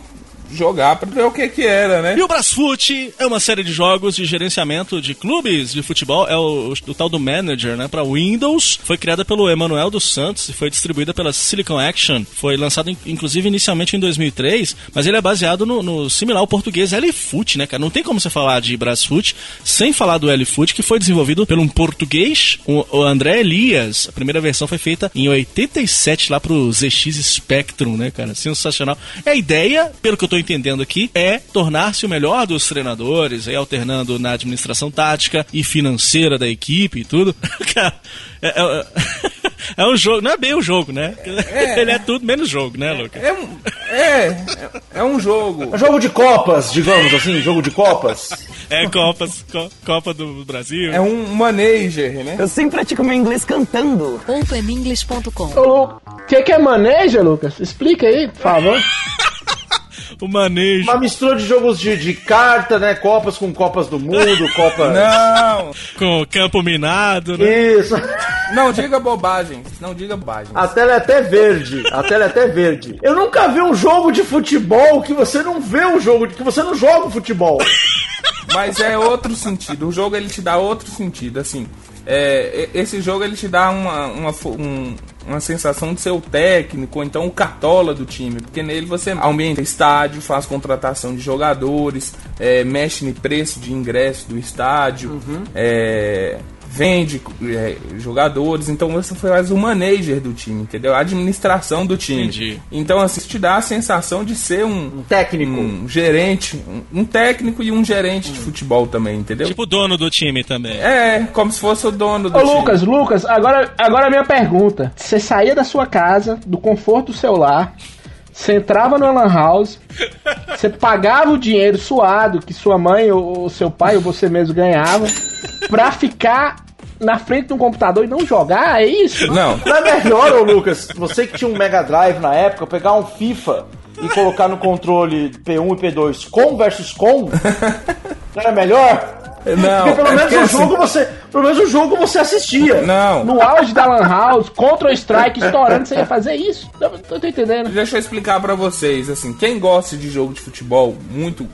jogar pra ver o que que era, né? E o Brasfoot é uma série de jogos de gerenciamento de clubes de futebol. É o, o tal do Manager, né? Pra Windows. Foi criada pelo Emanuel dos Santos e foi distribuída pela Silicon Action. Foi lançado, in- inclusive, inicialmente em 2003. Mas ele é baseado no, no similar ao português L-Foot, né, cara? Não tem como você falar de Brasfoot sem falar do L-Foot, que foi desenvolvido por um português, o, o André Elias. A primeira versão foi feita em 87 lá pro ZX Spectrum, né, cara? Sensacional. E a ideia, pelo que eu tô entendendo aqui, é tornar-se o melhor dos treinadores, aí alternando na administração tática e financeira da equipe e tudo. Cara, é, é- é um jogo, não é bem um jogo, né? Ele é tudo menos jogo, né, Lucas? É um, é, é um jogo. É um jogo de copas, digamos assim, jogo de copas. É Copas, Co- Copa do Brasil. É um manager, né? Eu sempre pratico meu inglês cantando. Openinglish.com O que, que é maneja, Lucas? Explica aí, por favor. O manejo. Uma mistura de jogos de, de carta, né? Copas com Copas do Mundo, Copa. Não, Com o campo minado, né? Isso. não diga bobagem. Não diga bobagem. A tela é até verde. A tela é até verde. Eu nunca vi um jogo de futebol que você não vê um jogo, que você não joga futebol. Mas é outro sentido. O jogo ele te dá outro sentido, assim. É, esse jogo ele te dá uma, uma, um- uma sensação de ser o técnico, ou então o cartola do time, porque nele você aumenta estádio, faz contratação de jogadores, é, mexe no preço de ingresso do estádio, é, vende é, jogadores, então você faz o manager do time, entendeu? A administração do time. Entendi. Então, assim, isso te dá a sensação de ser um, Um técnico. um gerente, um, um técnico e um gerente de futebol também, entendeu? Tipo o dono do time também. É, como se fosse o dono do Ô time. Lucas, Lucas, agora, agora a minha pergunta. Você saía da sua casa, do conforto do seu lar, você entrava no Lan House, você pagava o dinheiro suado que sua mãe ou, ou seu pai ou você mesmo ganhava pra ficar na frente de um computador e não jogar, é isso? Não, Não é melhor, ô Lucas, você que tinha um Mega Drive na época, pegar um FIFA e colocar no controle P1 e P2 com versus com? Não era melhor? não. Porque pelo é menos porque, o assim, jogo você. Pelo menos o jogo você assistia. Não, No auge da Lan House, contra o Strike estourando, você ia fazer isso? Eu não tô entendendo. Deixa eu explicar pra vocês, assim, quem gosta de jogo de futebol, muito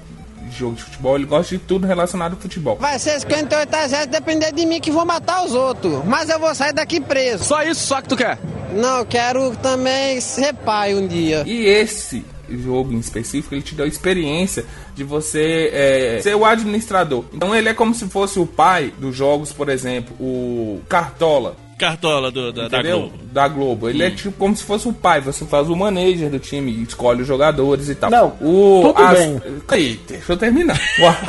de jogo de futebol, ele gosta de tudo relacionado ao futebol. Vai ser 58 a 0, depender de mim que vou matar os outros. Mas eu vou sair daqui preso. Só isso, só que tu quer. Não, eu quero também ser pai um dia. E esse jogo em específico, ele te dá a experiência de você é, ser o administrador. Então ele é como se fosse o pai dos jogos, por exemplo, o Cartola. Cartola do, da, da? Globo. Da Globo. Ele é tipo como se fosse o pai. Você faz o manager do time, escolhe os jogadores e tal. Não, o, tudo bem. Aí, deixa eu terminar.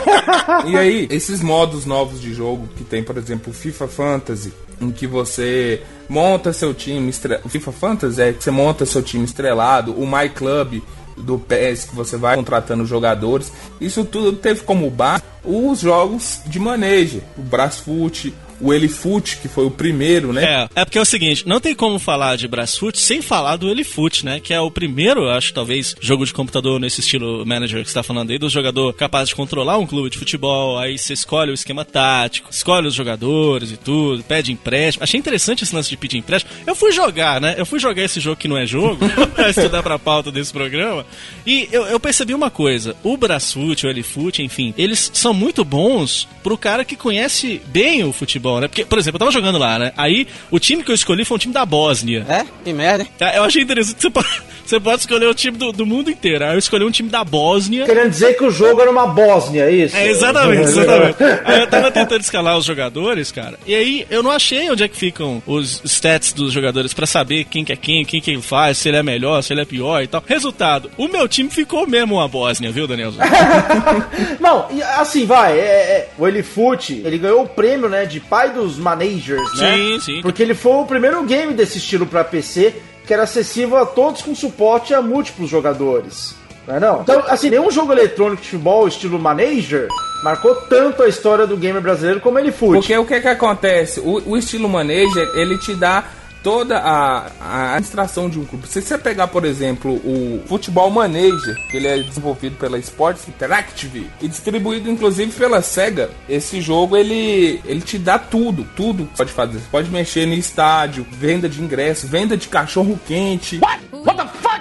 e aí, esses modos novos de jogo que tem, por exemplo, o FIFA Fantasy, em que você monta seu time. Estre... FIFA Fantasy é que você monta seu time estrelado, o My Club do PES que você vai contratando jogadores. Isso tudo teve como base os jogos de manager, o Brasfoot, o Elifoot, que foi o primeiro, né? É, é porque é o seguinte, não tem como falar de Brasfoot sem falar do Elifoot, né? Que é o primeiro, acho, talvez, jogo de computador nesse estilo manager que você tá falando aí, do jogador capaz de controlar um clube de futebol, aí você escolhe o esquema tático, escolhe os jogadores e tudo, pede empréstimo. Achei interessante esse lance de pedir empréstimo. Eu fui jogar, né? Eu fui jogar esse jogo que não é jogo, pra estudar pra pauta desse programa, e eu, eu percebi uma coisa, o Brasfoot, o Elifoot, enfim, eles são muito bons pro cara que conhece bem o futebol, né? Porque, por exemplo, eu tava jogando lá, né? Aí o time que eu escolhi foi um time da Bósnia. É? Que merda. hein? Tá, Eu achei interessante. Você pode, você pode escolher o time do, do mundo inteiro. Aí eu escolhi um time da Bósnia. Querendo dizer que o jogo era uma Bósnia, é isso? É, exatamente, exatamente. Aí eu tava tentando escalar os jogadores, cara. E aí eu não achei onde é que ficam os stats dos jogadores pra saber quem que é quem, quem que ele faz, se ele é melhor, se ele é pior e tal. Resultado, o meu time ficou mesmo uma Bósnia, viu, Daniel? Não, assim, vai, é, é, o Elifoot, ele ganhou o prêmio, né, de pai dos managers, né? Sim, sim. Porque ele foi o primeiro game desse estilo pra PC que era acessível a todos com suporte a múltiplos jogadores. Não é não? Então, assim, nenhum jogo eletrônico de futebol estilo manager marcou tanto a história do gamer brasileiro como ele foi. Porque o que que acontece? O, o estilo manager, ele te dá toda a, a administração de um clube. Se você pegar, por exemplo, o Futebol Manager, que ele é desenvolvido pela Sports Interactive e distribuído inclusive pela Sega, esse jogo ele, ele te dá tudo, tudo que você pode fazer. Você pode mexer no estádio, venda de ingresso, venda de cachorro quente.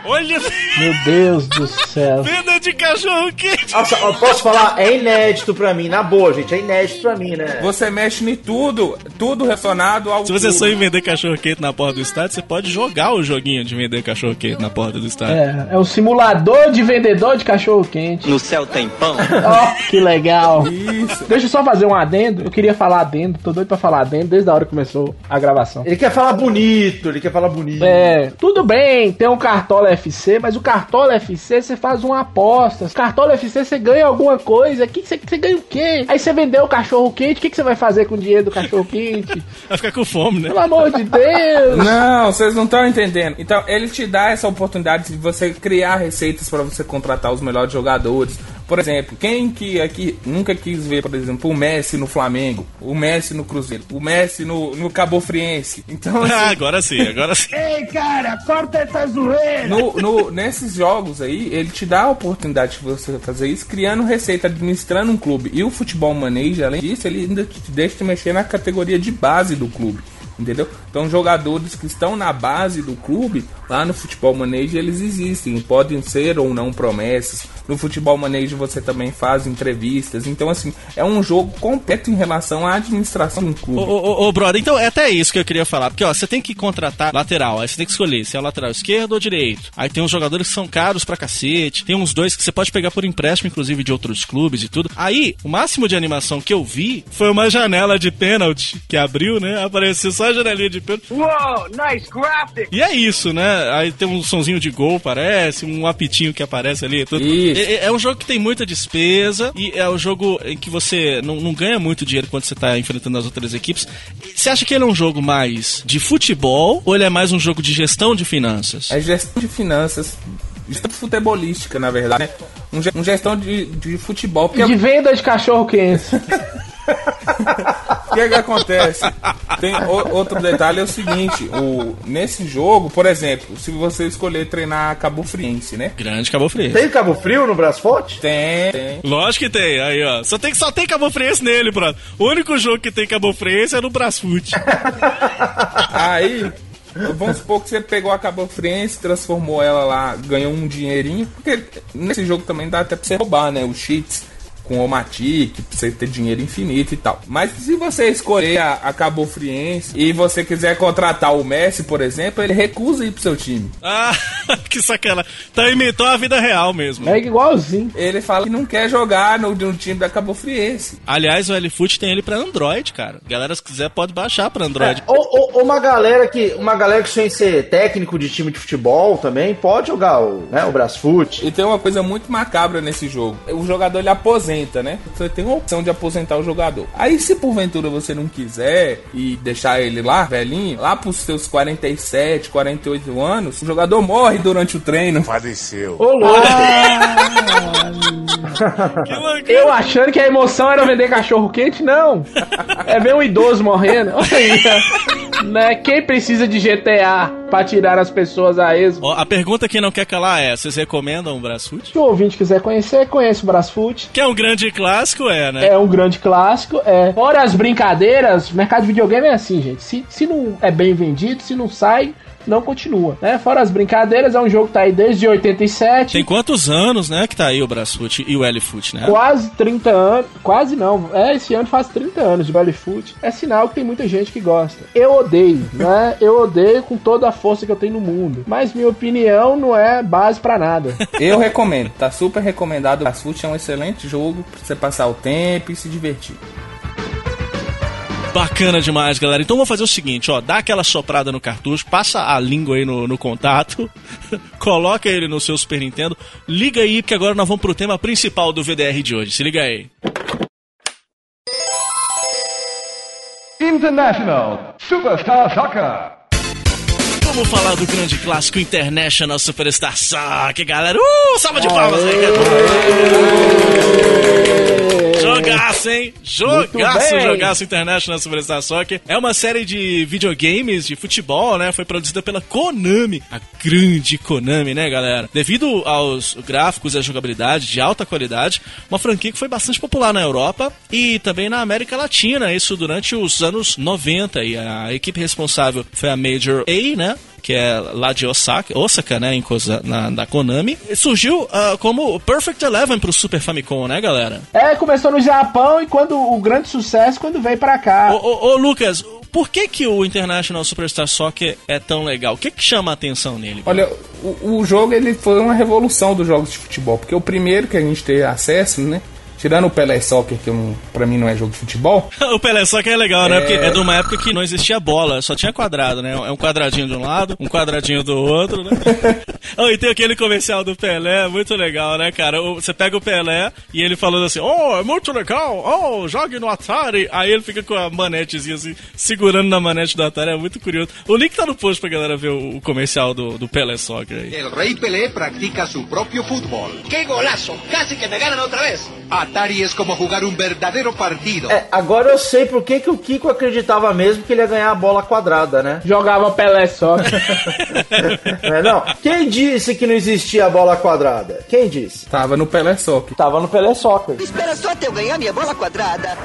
Olha, Meu Deus do céu. venda de cachorro quente. Nossa, eu posso falar, é inédito pra mim, na boa, gente, é inédito pra mim, né? Você mexe em tudo, tudo relacionado ao Se você sonha em vender cachorro quente na porta do estádio, você pode jogar o joguinho de vender cachorro quente na porta do estádio. É, é um simulador de vendedor de cachorro quente. No céu tem pão. Ó, que legal. Isso. Deixa eu só fazer um adendo. Eu queria falar adendo, tô doido pra falar adendo desde a hora que começou a gravação. Ele quer falar bonito, ele quer falar bonito. É, tudo bem, tem um Cartola FC, mas o Cartola FC você faz uma aposta. Cartola FC você ganha alguma coisa. Que você, você ganha o quê? Aí você vendeu o cachorro quente, o que, que você vai fazer com o dinheiro do cachorro quente? Vai ficar com fome, né? Pelo amor de Deus! Não, vocês não estão entendendo. Então, ele te dá essa oportunidade de você criar receitas para você contratar os melhores jogadores. Por exemplo, quem que aqui nunca quis ver, por exemplo, o Messi no Flamengo, o Messi no Cruzeiro, o Messi no, no Cabo Friense. Então, assim, Ah, agora sim, agora sim. Ei, cara, corta essa zoeira. no, no- nesses jogos aí, ele te dá a oportunidade de você fazer isso, criando receita, administrando um clube. E o futebol manager, além disso, ele ainda te deixa te mexer na categoria de base do clube. Entendeu? Então, jogadores que estão na base do clube, lá no futebol manager, eles existem. Podem ser ou não promessas, No futebol manejo você também faz entrevistas. Então, assim, é um jogo completo em relação à administração um clube. Ô, ô, ô, brother, então é até isso que eu queria falar. Porque, ó, você tem que contratar lateral. Aí você tem que escolher se é o lateral esquerdo ou direito. Aí tem uns jogadores que são caros pra cacete. Tem uns dois que você pode pegar por empréstimo, inclusive, de outros clubes e tudo. Aí, o máximo de animação que eu vi foi uma janela de pênalti que abriu, né? Apareceu só a janelinha de pênalti. Uou, nice graphic! E é isso, né? Aí tem um sonzinho de gol, parece, um apitinho que aparece ali. Tudo. Isso. É, é um jogo que tem muita despesa e é um jogo em que você não, não ganha muito dinheiro quando você tá enfrentando as outras equipes. Você acha que ele é um jogo mais de futebol ou ele é mais um jogo de gestão de finanças? É gestão de finanças. Gestão futebolística, na verdade, né? Um, ge- um gestão de, de futebol. Porque De venda de cachorro quente. O que, é que acontece? Tem o- outro detalhe é o seguinte: o, nesse jogo, por exemplo, se você escolher treinar Cabo Friense, né? Grande Cabo Frio. Tem Cabo Frio no Brasforte? Tem, tem. Lógico que tem, aí ó. Só tem, só tem Cabo Friense nele, bro. O único jogo que tem Cabo Friense é no Brasfoot. Aí, vamos supor que você pegou a Cabo Friense, transformou ela lá, ganhou um dinheirinho, porque nesse jogo também dá até pra você roubar, né? Os cheats com o Omatic, pra você ter dinheiro infinito e tal. Mas se você escolher a, a Cabo Friense e você quiser contratar o Messi, por exemplo, ele recusa ir pro seu time. ah, que sacanagem. Então imitou a vida real mesmo. É igualzinho. Ele fala que não quer jogar no, no time da Cabo Friense. Aliás, o LFoot tem ele pra Android, cara. Galera, se quiser, pode baixar pra Android. Ou, ou- ou uma galera que uma galera que sem ser técnico de time de futebol também pode jogar o, né, o Brasfoot. E tem uma coisa muito macabra nesse jogo. O jogador ele aposenta, né? Você tem uma opção de aposentar o jogador. Aí se porventura você não quiser e deixar ele lá, velhinho, lá pros seus 47, 48 anos, o jogador morre durante o treino. Padeceu. Ô, louco. Que. Eu achando que a emoção era vender cachorro quente, não. É ver um idoso morrendo. Olha né? Quem precisa de GTA pra tirar as pessoas a esmo? Ó, a pergunta que não quer calar é: vocês recomendam o Brasfoot? Se o ouvinte quiser conhecer, conhece o Brasfoot. Que é um grande clássico, é, né? É um grande clássico. É. Fora as brincadeiras, o mercado de videogame é assim, gente. Se, se não é bem vendido, se não sai, não continua. Né? Fora as brincadeiras, é um jogo que tá aí desde 87. Tem quantos anos, né, que tá aí o Brasfoot e o L-Foot, né? Quase 30 anos. Quase não. É, esse ano faz 30 anos de Bellyfoot. É sinal que tem muita gente que gosta. Eu odeio, né? Eu odeio com toda a força que eu tenho no mundo. Mas minha opinião não é base pra nada. Eu recomendo, tá super recomendado. O Brasfoot é um excelente jogo pra você passar o tempo e se divertir. Bacana demais, galera. Então vou fazer o seguinte, ó, dá aquela soprada no cartucho, passa a língua aí no, no contato, coloca ele no seu Super Nintendo, liga aí, porque agora nós vamos pro tema principal do VDR de hoje. Se liga aí. International Superstar Soccer. Vamos falar do grande clássico International Superstar Soccer, galera. Uh, salva de palmas aí, cara. Jogaço, hein? Jogaço, jogaço International Superstar Soccer. É uma série de videogames de futebol, né? Foi produzida pela Konami, a grande Konami, né, galera? Devido aos gráficos e à jogabilidade de alta qualidade, uma franquia que foi bastante popular na Europa e também na América Latina, isso durante os anos 90. E a equipe responsável foi a Major A, né? Que é lá de Osaka, Osaka, né, em coisa, na, da Konami, E surgiu ah, como o Perfect Eleven pro Super Famicom, né, galera? É, começou no Japão e quando o grande sucesso quando veio pra cá. Ô, ô, ô, Lucas, por que que o International Superstar Soccer é tão legal? O que que chama a atenção nele? Olha, o, o jogo ele foi uma revolução dos jogos de futebol, porque o primeiro que a gente teve acesso, né? Tirando o Pelé Soccer, que eu não, pra mim não é jogo de futebol, o Pelé Soccer é legal, né? É. Porque é de uma época que não existia bola, só tinha quadrado, né? É um quadradinho de um lado, um quadradinho do outro, né? oh, e tem aquele comercial do Pelé, muito legal, né, cara? O- Você pega o Pelé e ele falando assim, oh, é muito legal, oh, jogue no Atari. Aí ele fica com a manetezinha assim, segurando na manete do Atari, é muito curioso. O link tá no post pra galera ver o, o comercial do, do Pelé Soccer aí. El Rey Pelé practica su propio fútbol. ¡Qué golazo! ¡Casi que me ganan otra vez! Atari es como jugar un verdadero partido. É, agora eu sei por que, que o Kiko acreditava mesmo que ele ia ganhar a bola quadrada, né? Jogava Pelé só. não, é, não. Quem disse que não existia a bola quadrada? Quem disse? Tava no Pelé Soccer. Tava no Pelé Soccer. Espera só até eu ganhar minha bola quadrada.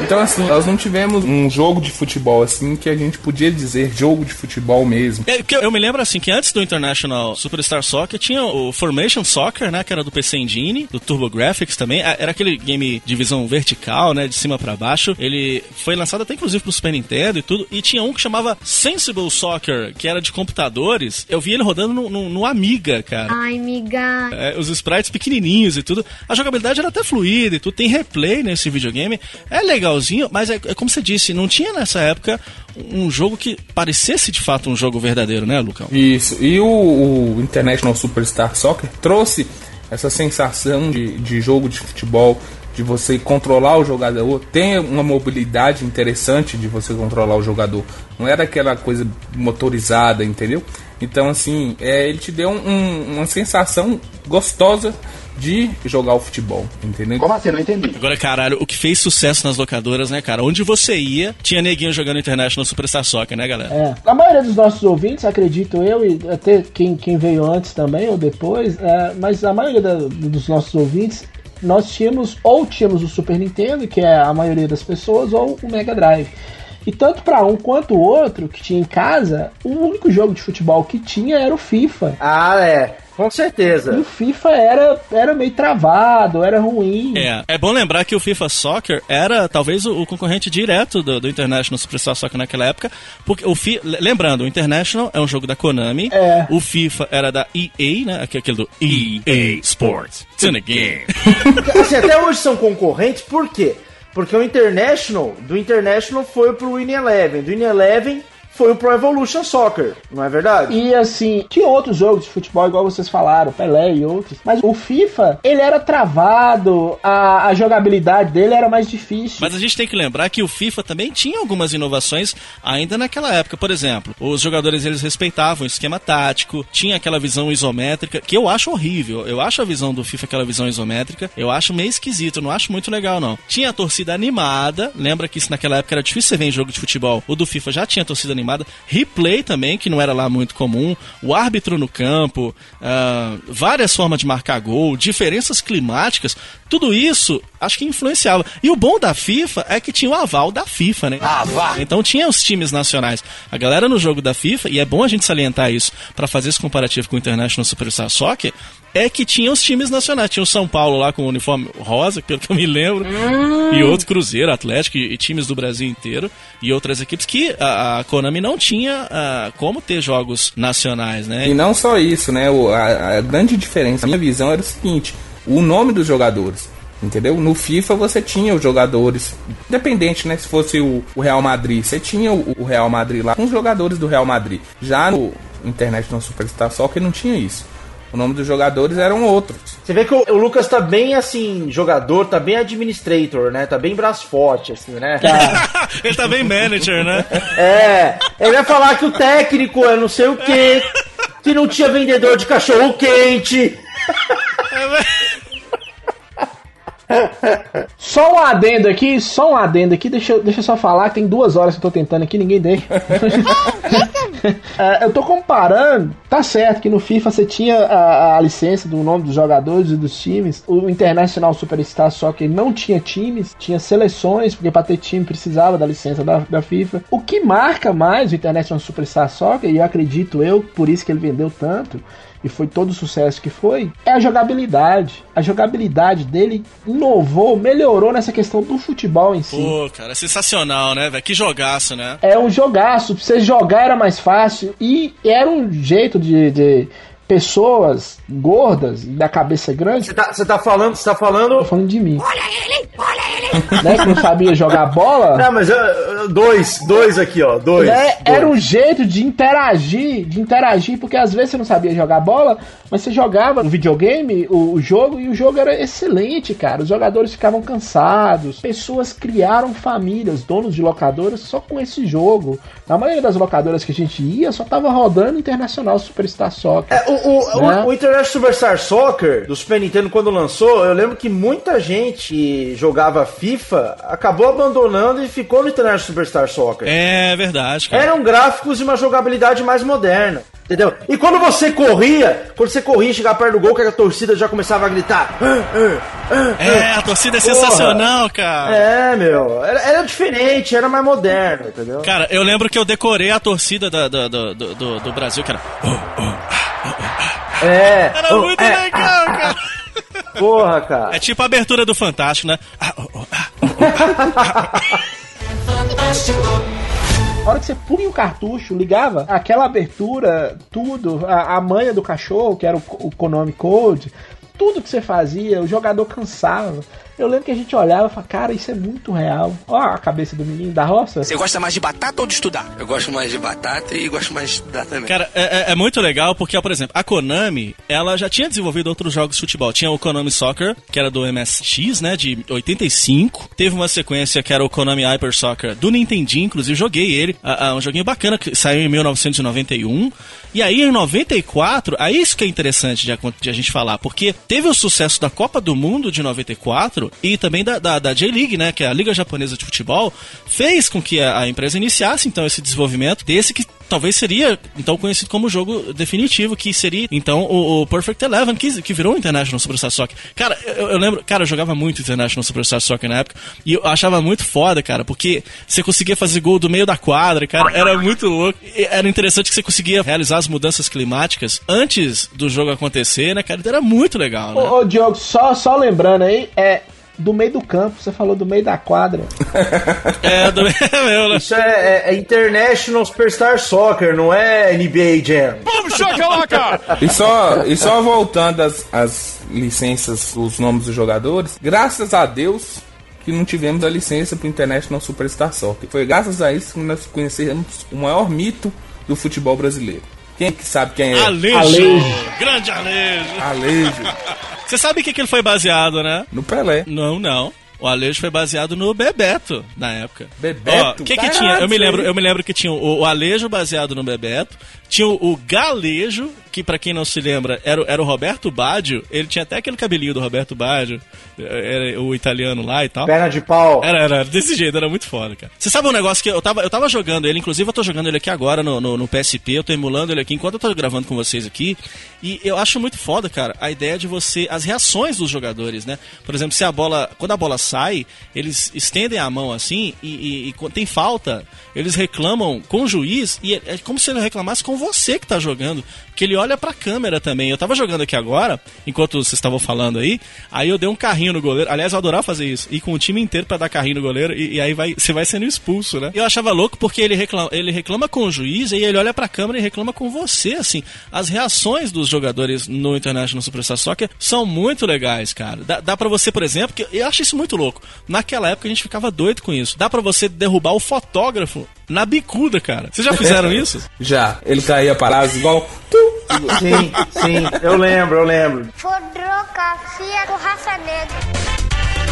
Então assim, nós não tivemos um jogo de futebol assim que a gente podia dizer jogo de futebol mesmo. É, eu me lembro assim que antes do International Superstar Soccer tinha o Formation Soccer, né, que era do PC Engine, do TurboGrafx também. Era aquele game de visão vertical, né, de cima para baixo. Ele foi lançado até inclusive pro Super Nintendo e tudo. E tinha um que chamava Sensible Soccer, que era de computadores. Eu vi ele rodando no, no, no Amiga, cara. Ai, amiga. É, os sprites pequenininhos e tudo. A jogabilidade era até fluida e tudo. Tem replay nesse videogame. É legalzinho, mas é, é como você disse, não tinha nessa época um jogo que parecesse de fato um jogo verdadeiro, né, Lucão? Isso. E o, o International Superstar Soccer trouxe essa sensação de, de jogo de futebol, de você controlar o jogador, tem uma mobilidade interessante de você controlar o jogador. Não era aquela coisa motorizada, entendeu? Então, assim, é, ele te deu um, uma sensação gostosa de jogar o futebol, entendeu? Como assim? Não entendi. Agora, caralho, o que fez sucesso nas locadoras, né, cara? Onde você ia, tinha neguinho jogando International Superstar Soccer, né, galera? É. A maioria dos nossos ouvintes, acredito eu, e até quem, quem veio antes também ou depois, é, mas a maioria da, dos nossos ouvintes nós tínhamos ou tínhamos o Super Nintendo, que é a maioria das pessoas, ou o Mega Drive. E tanto para um quanto o outro que tinha em casa, o único jogo de futebol que tinha era o FIFA. Ah, é. Com certeza. E o FIFA era, era meio travado, era ruim. É, é bom lembrar que o FIFA Soccer era talvez o, o concorrente direto do, do International Superstar Soccer naquela época, porque o fi, lembrando, o International é um jogo da Konami, é. o FIFA era da EA, né, aquele do EA Sports. It's in a game. assim, até hoje são concorrentes, por quê? Porque o International, do International foi pro Win Eleven, do Win Eleven foi o Pro Evolution Soccer, não é verdade? E assim, tinha outros jogos de futebol, igual vocês falaram, Pelé e outros, mas o FIFA, ele era travado, a, a jogabilidade dele era mais difícil. Mas a gente tem que lembrar que o FIFA também tinha algumas inovações ainda naquela época. Por exemplo, os jogadores eles respeitavam o esquema tático, tinha aquela visão isométrica, que eu acho horrível. Eu acho a visão do FIFA aquela visão isométrica, eu acho meio esquisito, não acho muito legal não. Tinha a torcida animada, lembra que isso naquela época era difícil você ver em jogo de futebol. O do FIFA já tinha torcida animada animada. Replay também, que não era lá muito comum. O árbitro no campo, uh, várias formas de marcar gol, diferenças climáticas, tudo isso acho que influenciava. E o bom da FIFA é que tinha o aval da FIFA, né? Ah, vá. Então tinha os times nacionais. A galera no jogo da FIFA, e é bom a gente salientar isso para fazer esse comparativo com o International Superstar Soccer, é que tinha os times nacionais. Tinha o São Paulo lá com o uniforme rosa, pelo que eu me lembro, hum. e outro Cruzeiro, Atlético e, e, times do Brasil inteiro, e outras equipes que a, a Konami não tinha uh, como ter jogos nacionais, né? E não só isso, né? O, a, a grande diferença, a minha visão era o seguinte: o nome dos jogadores. Entendeu? No FIFA você tinha os jogadores, independente, né? Se fosse o, o Real Madrid, você tinha o, o, Real Madrid lá com os jogadores do Real Madrid. Já no Internet no Superstar Soccer não tinha isso. O nome dos jogadores eram outros. Você vê que o, o, Lucas tá bem assim, jogador, tá bem administrator, né? Tá bem braço forte, assim, né? Tá. ele tá bem manager, né? É. Ele vai falar que o técnico é não sei o quê, que não tinha vendedor de cachorro quente. É, só um adendo aqui, só um adendo aqui, deixa, deixa eu só falar que tem duas horas que eu tô tentando aqui, ninguém deixa. é, eu tô comparando, tá certo que no FIFA você tinha a, a, licença do nome dos jogadores e dos times, o International Superstar só que não tinha times, tinha seleções, porque para ter time precisava da licença da, da FIFA. O que marca mais o International Superstar Soccer, e eu acredito eu, por isso que ele vendeu tanto, e foi todo o sucesso que foi, é a jogabilidade. A jogabilidade dele inovou, melhorou nessa questão do futebol em si. Pô, cara, é sensacional, né, velho? Que jogaço, né? É um jogaço. Pra você jogar era mais fácil e era um jeito de, de pessoas gordas da cabeça grande. Você tá, tá, falando, você tá falando. Tô falando de mim. Olha ele, olha ele. Né, que não sabia jogar bola. Não, mas dois, dois aqui, ó. Dois, né, dois. Era um jeito de interagir, de interagir, porque às vezes você não sabia jogar bola, mas você jogava no videogame o, o jogo e o jogo era excelente, cara. Os jogadores ficavam cansados, pessoas criaram famílias, donos de locadoras só com esse jogo. Na maioria das locadoras que a gente ia, só tava rodando Internacional Superstar Soccer. É, o, Né? o, o International Superstar Soccer do Super Nintendo, quando lançou, eu lembro que muita gente que jogava FIFA acabou abandonando e ficou no International Superstar Soccer. É verdade, cara. Eram gráficos e uma jogabilidade mais moderna. Entendeu? E quando você corria, quando você corria chegar perto do gol, que a torcida já começava a gritar. "Ah, ah, ah, ah". É, a torcida é Porra. sensacional, cara. É, meu. Era, era diferente, era mais moderno, entendeu? Cara, eu lembro que eu decorei a torcida da- da- do, do, do, do Brasil, cara. É. Era Oh, muito é, legal, cara. Porra, cara. É tipo a abertura do Fantástico, né? Ah, oh, oh, ah. A hora que você punha o cartucho, ligava, aquela abertura, tudo, a, a manha do cachorro, que era o, o Konami Code, tudo que você fazia, o jogador cansava. Eu lembro que a gente olhava e falava, cara, isso é muito real. Ó a cabeça do menino da roça. Você gosta mais de batata ou de estudar? Eu gosto mais de batata e gosto mais de estudar também. Cara, é, é- é muito legal porque, por exemplo, a Konami, ela já tinha desenvolvido outros jogos de futebol. Tinha o Konami Soccer, que era do MSX, né, de 85. Teve uma sequência que era o Konami Hyper Soccer do Nintendinho, inclusive joguei ele. Ah, ah, um joguinho bacana que saiu em 1991. E aí, em 94, aí isso que é interessante de, de a gente falar, porque teve o sucesso da Copa do Mundo de 94 e também da, da, da J-League, né, que é a Liga Japonesa de Futebol, fez com que a, a empresa iniciasse, então, esse desenvolvimento desse que talvez seria então conhecido como jogo definitivo, que seria então o, o Perfect Eleven, que, que virou o International Superstar Soccer. Cara, eu, eu lembro, cara, eu jogava muito International Superstar Soccer na época e eu achava muito foda, cara, porque você conseguia fazer gol do meio da quadra, cara, era muito louco. Era interessante que você conseguia realizar as mudanças climáticas antes do jogo acontecer, né, cara? Então era muito legal, né? Ô, ô, Diogo, só, só lembrando aí, é do meio do campo, você falou do meio da quadra. É, do meu, né? Isso é, é- é International Superstar Soccer, não é NBA Jam. Vamos chocar cara! E só, e só voltando às, às licenças, os nomes dos jogadores, graças a Deus que não tivemos a licença pro International Superstar Soccer. Foi graças a isso que nós conhecemos o maior mito do futebol brasileiro. Quem que sabe quem é? Alejo. Alejo. Grande Alejo. Alejo. Você sabe o que, que ele foi baseado, né? No Pelé. Não, não. O Alejo foi baseado no Bebeto na época. Bebeto? O que que tinha? Eu me lembro, eu me lembro que tinha o, o Alejo baseado no Bebeto, tinha o, o Galejo, que pra quem não se lembra, era, o- era o Roberto Baggio, ele tinha até aquele cabelinho do Roberto Baggio, era o italiano lá e tal. Perna de pau. Era, era desse jeito, era muito foda, cara. Você sabe um negócio que eu tava, eu tava jogando ele, inclusive eu tô jogando ele aqui agora no, no, no PSP, eu tô emulando ele aqui enquanto eu tô gravando com vocês aqui. E eu acho muito foda, cara, a ideia de você. as reações dos jogadores, né? Por exemplo, se a bola. Quando a bola sai, eles estendem a mão assim e, e- e tem falta, eles reclamam com o juiz e é, é como se ele reclamasse com você que tá jogando. Que ele olha pra câmera também. Eu tava jogando aqui agora, enquanto vocês estavam falando aí, aí eu dei um carrinho no goleiro. Aliás, eu adorava fazer isso. Ir com o time inteiro pra dar carrinho no goleiro e, e aí vai, você vai sendo expulso, né? Eu achava louco porque ele reclama, ele reclama com o juiz e ele olha pra câmera e reclama com você, assim. As reações dos jogadores no International Superstar Soccer são muito legais, cara. Dá, dá pra você, por exemplo, que eu acho isso muito louco. Naquela época a gente ficava doido com isso. Dá pra você derrubar o fotógrafo na bicuda, cara. Vocês já fizeram isso? Já. Ele caía parado igual. Sim, sim, eu lembro, eu lembro. Fotografia do Raça Negra.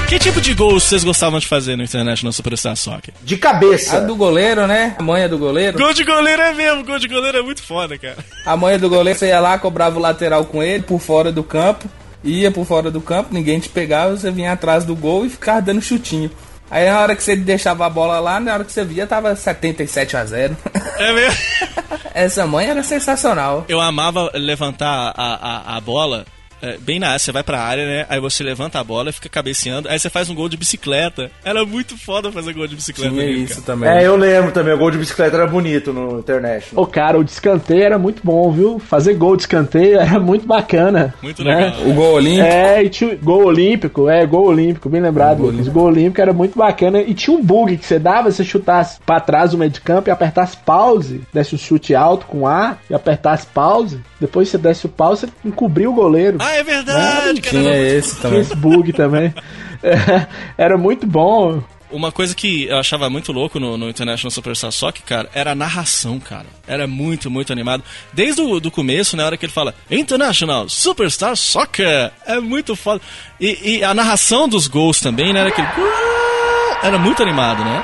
Que tipo de gols vocês gostavam de fazer no International Superstar Soccer? De cabeça. A do goleiro, né? A manha do goleiro. Gol de goleiro é mesmo, gol de goleiro é muito foda, cara. A manha do goleiro, você ia lá, cobrava o lateral com ele, por fora do campo. Ia por fora do campo, ninguém te pegava, você vinha atrás do gol e ficava dando chutinho. Aí na hora que você deixava a bola lá, na hora que você via, tava 77 a 0 É mesmo? Essa manha era sensacional. Eu amava levantar a, a, a bola é, bem na área, você vai pra área, né? Aí você levanta a bola, fica cabeceando, aí você faz um gol de bicicleta. Era muito foda fazer gol de bicicleta. Tinha mesmo, isso cara. também. É, eu lembro também, o gol de bicicleta era bonito no International. Ô, cara, o de escanteio era muito bom, viu? Fazer gol de escanteio era muito bacana. Muito né? legal. O gol olímpico. É, e tinha gol olímpico, é, gol olímpico, bem lembrado, Gol Lucas. Gol olímpico era muito bacana. E tinha um bug que você dava, você chutasse pra trás do meio de campo e apertasse pause, desse o chute alto com A e apertasse pause. Depois você desse o pause, você encobria o goleiro. Ah, é verdade, cara. Tinha esse Tinha também. esse bug também. É, era muito bom. Uma coisa que eu achava muito louco no, no International Superstar Soccer, cara, era a narração, cara. Era muito, muito animado. Desde o do começo, na hora que ele fala International Superstar Soccer, é muito foda. E, e a narração dos gols também, né? Era aquele... Era muito animado, né?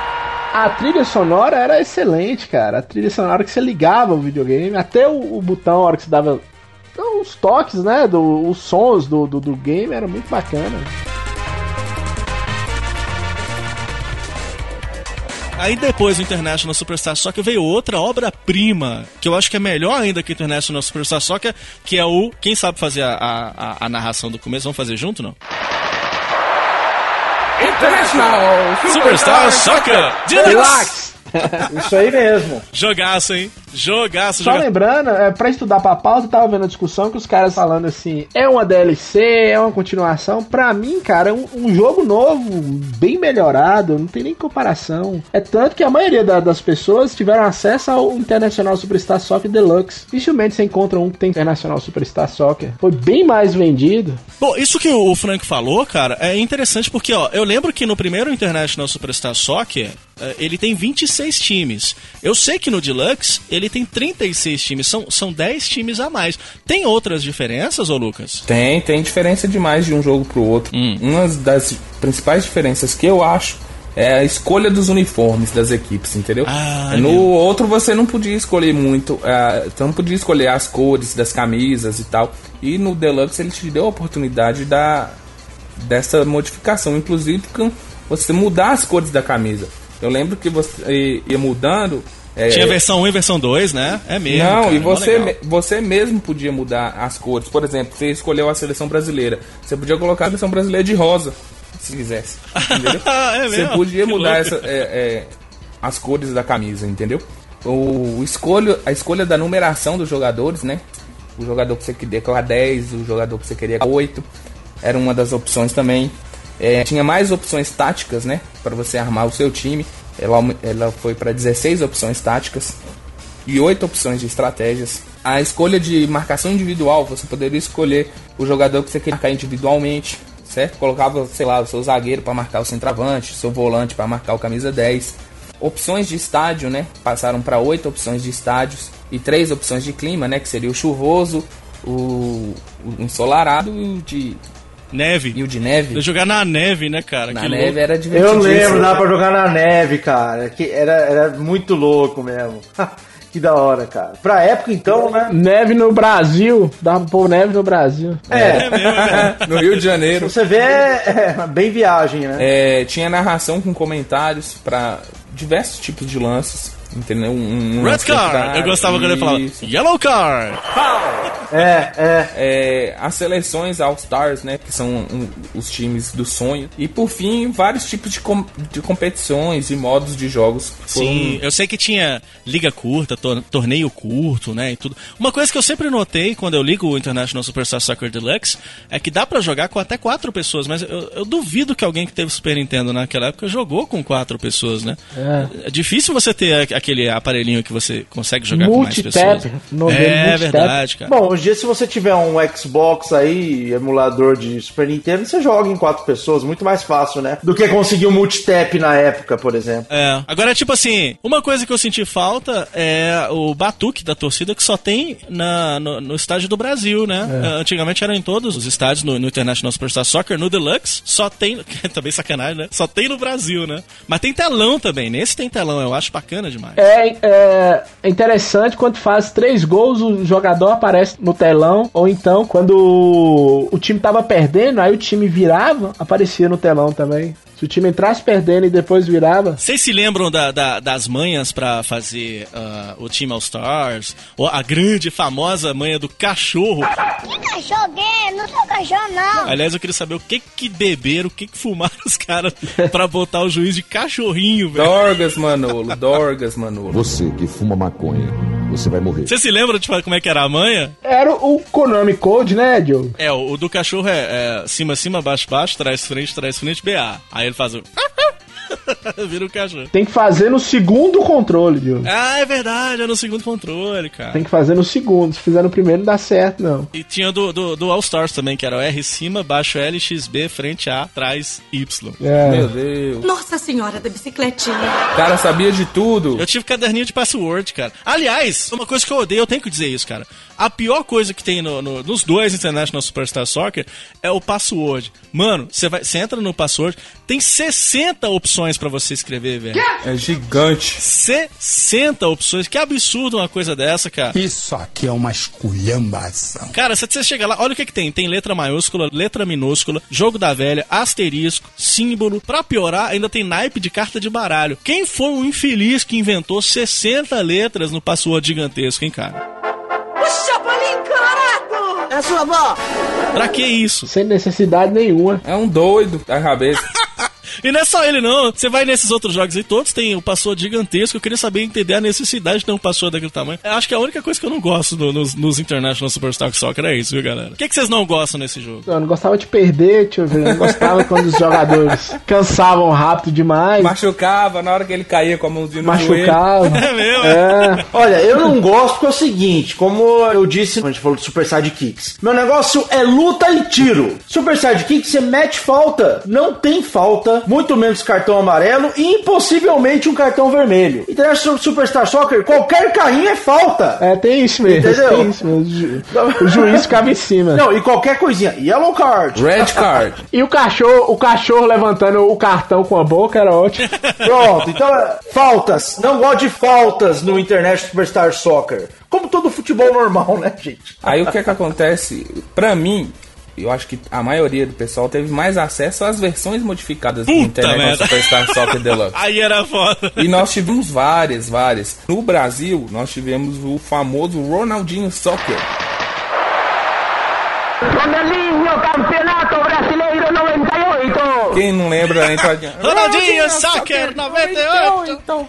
A trilha sonora era excelente, cara. A trilha sonora que você ligava o videogame, até o, o botão, a hora que você dava Então, os toques, né? Do, os sons do, do, do game era muito bacana. Aí depois do International Superstar Soccer veio outra obra-prima, que eu acho que é melhor ainda que o International Superstar Soccer, que é o. Quem sabe fazer a, a, a narração do começo? Vamos fazer junto, não? International Superstar Soccer Deluxe! Isso aí mesmo. Jogaço, hein? Jogaço, Só jogaço. lembrando, é, pra estudar pra pauta, eu tava vendo a discussão que os caras falando assim, é uma DLC, é uma continuação. Pra mim, cara, é um, um jogo novo, bem melhorado, não tem nem comparação. É tanto que a maioria da- das pessoas tiveram acesso ao Internacional Superstar Soccer Deluxe. Dificilmente você encontra um que tem Internacional Superstar Soccer. Foi bem mais vendido. Bom, isso que o Frank falou, cara, é interessante porque, ó, eu lembro que no primeiro International Superstar Soccer, ele tem 26 times. Eu sei que no Deluxe, ele tem 36 times. São, são 10 times a mais. Tem outras diferenças, ô Lucas? Tem, tem diferença demais de um jogo pro outro. Uma das principais diferenças que eu acho é a escolha dos uniformes das equipes, entendeu? Ah, no meu. outro você não podia escolher muito, você não podia escolher as cores das camisas e tal. E no Deluxe ele te deu a oportunidade da, dessa modificação, inclusive com você mudar as cores da camisa. Eu lembro que você ia mudando. é, Tinha versão 1 e versão 2, né? É mesmo. não, cara, e você, me- você mesmo podia mudar as cores. Por exemplo, você escolheu a seleção brasileira. Você podia colocar a seleção brasileira de rosa, se quisesse. É você podia mudar essa, é, é, as cores da camisa, entendeu? O escolho, a escolha da numeração dos jogadores, né? O jogador que você queria colocar 10, o jogador que você queria 8, era uma das opções também. É, tinha mais opções táticas, né? Para você armar o seu time. Ela, ela foi para 16 opções táticas e 8 opções de estratégias. A escolha de marcação individual, você poderia escolher o jogador que você quer marcar individualmente, certo? Colocava, sei lá, o seu zagueiro para marcar o centroavante, o seu volante para marcar o camisa 10. Opções de estádio, né? Passaram para 8 opções de estádios e 3 opções de clima, né? Que seria o chuvoso, o, o ensolarado e o de Neve. E o de neve. Jogar na neve, né, cara? Na Que neve louco. era Eu divertido. lembro, dá pra jogar na neve, cara. Que era, era muito louco mesmo. que da hora, cara. Pra época, então, né? Neve no Brasil, dá pra pôr neve no Brasil. É, no Rio de Janeiro. Você vê, é, é bem viagem, né? É, tinha narração com comentários para diversos tipos de lances. Entendeu? Um, um Red contrário, Eu gostava quando ele falava. Yellow card! É, é. É, as seleções All-Stars, né? Que são um, os times do sonho. E por fim, vários tipos de, com- de competições e modos de jogos. Sim, eu sei que tinha liga curta, tor- torneio curto, né, e tudo. Uma coisa que eu sempre notei quando eu ligo o International Superstar Soccer Deluxe é que dá pra jogar com até quatro pessoas, mas eu, eu duvido que alguém que teve Super Nintendo naquela época jogou com quatro pessoas, né? É. É difícil você ter aquele aparelhinho que você consegue jogar com mais Multitap, pessoas. no É multitap. verdade, cara. Bom, hoje em dia, se você tiver um Xbox aí, emulador de Super Nintendo, você joga em quatro pessoas, muito mais fácil, né? Do que conseguir um multitap na época, por exemplo. É. Agora, tipo assim, uma coisa que eu senti falta é o batuque da torcida que só tem na, no, no estádio do Brasil, né? É. Eh, Antigamente era em todos os estádios, no, no International Superstar Soccer, no Deluxe, só tem. também sacanagem, né? Só tem no Brasil, né? Mas tem telão também. Nesse tem telão, eu acho bacana demais. É, é, é interessante quando faz três gols, o jogador aparece no telão, ou então quando o, o time tava perdendo, aí o time virava, aparecia no telão também. Se o time entrasse perdendo e depois virava. Vocês se lembram da- da- das manhas pra fazer ah, o time All Stars? Ou a grande, famosa manha do cachorro? Que cachorro gay? Não sou cachorro, não. Aliás, eu queria saber o que que beberam, o que que fumaram os caras pra botar o juiz de cachorrinho, velho. Dorgas, Manolo. Dorgas, Manolo. Você que fuma maconha, você vai morrer. Você se lembra de como é que era a manha? Era o Konami Code, né, Diogo? É, o, o do cachorro é, é cima, cima, baixo, baixo, trás, frente, trás, frente, BA. Aí ele faz o... Vira o cachorro. Tem que fazer no segundo controle, Diogo. Ah, é verdade, é no segundo controle, cara. Tem que fazer no segundo. Se fizer no primeiro, não dá certo, não. E tinha do, do, do All Stars também, que era o R cima, baixo L, XB, frente A, trás Y. É. Meu Deus. Nossa senhora da bicicletinha. O cara sabia de tudo. Eu tive caderninho de password, cara. Aliás, uma coisa que eu odeio, eu tenho que dizer isso, cara. A pior coisa que tem no- no- nos dois International Superstar Soccer é o password. Mano, você vai, você entra no password, tem 60 opções pra você escrever, velho. É gigante. 60 opções. Que absurdo uma coisa dessa, cara. Isso aqui é uma esculhambação. Cara, se você chega lá, olha o que que tem. Tem letra maiúscula, letra minúscula, jogo da velha, asterisco, símbolo. Pra piorar, ainda tem naipe de carta de baralho. Quem foi o infeliz que inventou 60 letras no password gigantesco, hein, cara? O Chapolin Colorado! É sua avó! Pra que isso? Sem necessidade nenhuma. É um doido da cabeça. E não é só ele, não. Você vai nesses outros jogos aí, todos têm o password gigantesco. Eu queria saber entender a necessidade de ter um password daquele tamanho. Eu acho que a única coisa que eu não gosto no- nos, nos International Superstar Soccer é isso, viu, galera? O que, que vocês não gostam nesse jogo? Eu não gostava de perder, deixa eu ver. Eu não gostava quando os jogadores cansavam rápido demais. Machucava na hora que ele caía com a mãozinha no joelho. Machucava. É mesmo? É. Olha, eu não gosto porque é o seguinte, como eu disse quando a gente falou de Super Sidekicks. Meu negócio é luta e tiro. Super Sidekicks, você mete falta, não tem falta, muito menos cartão amarelo e impossivelmente um cartão vermelho. International Superstar Soccer, qualquer carrinho é falta. É, tem isso mesmo. Entendeu? Tem isso mesmo. O ju- O juiz ficava em cima. Não, e qualquer coisinha, yellow card. Red card. E o cachorro, o cachorro levantando o cartão com a boca era ótimo. Pronto, então é, faltas. Não gosto de faltas no International Superstar Soccer. Como todo futebol normal, né, gente? Aí o que é que acontece? Pra mim, eu acho que a maioria do pessoal teve mais acesso às versões modificadas do Puta International merda. Superstar Soccer Deluxe. Aí era foda. E nós tivemos várias, várias. No Brasil, nós tivemos o famoso Ronaldinho Soccer. Ronaldinho, Campeonato Brasileiro 98! Quem não lembra da entradinha? Ronaldinho Soccer 98.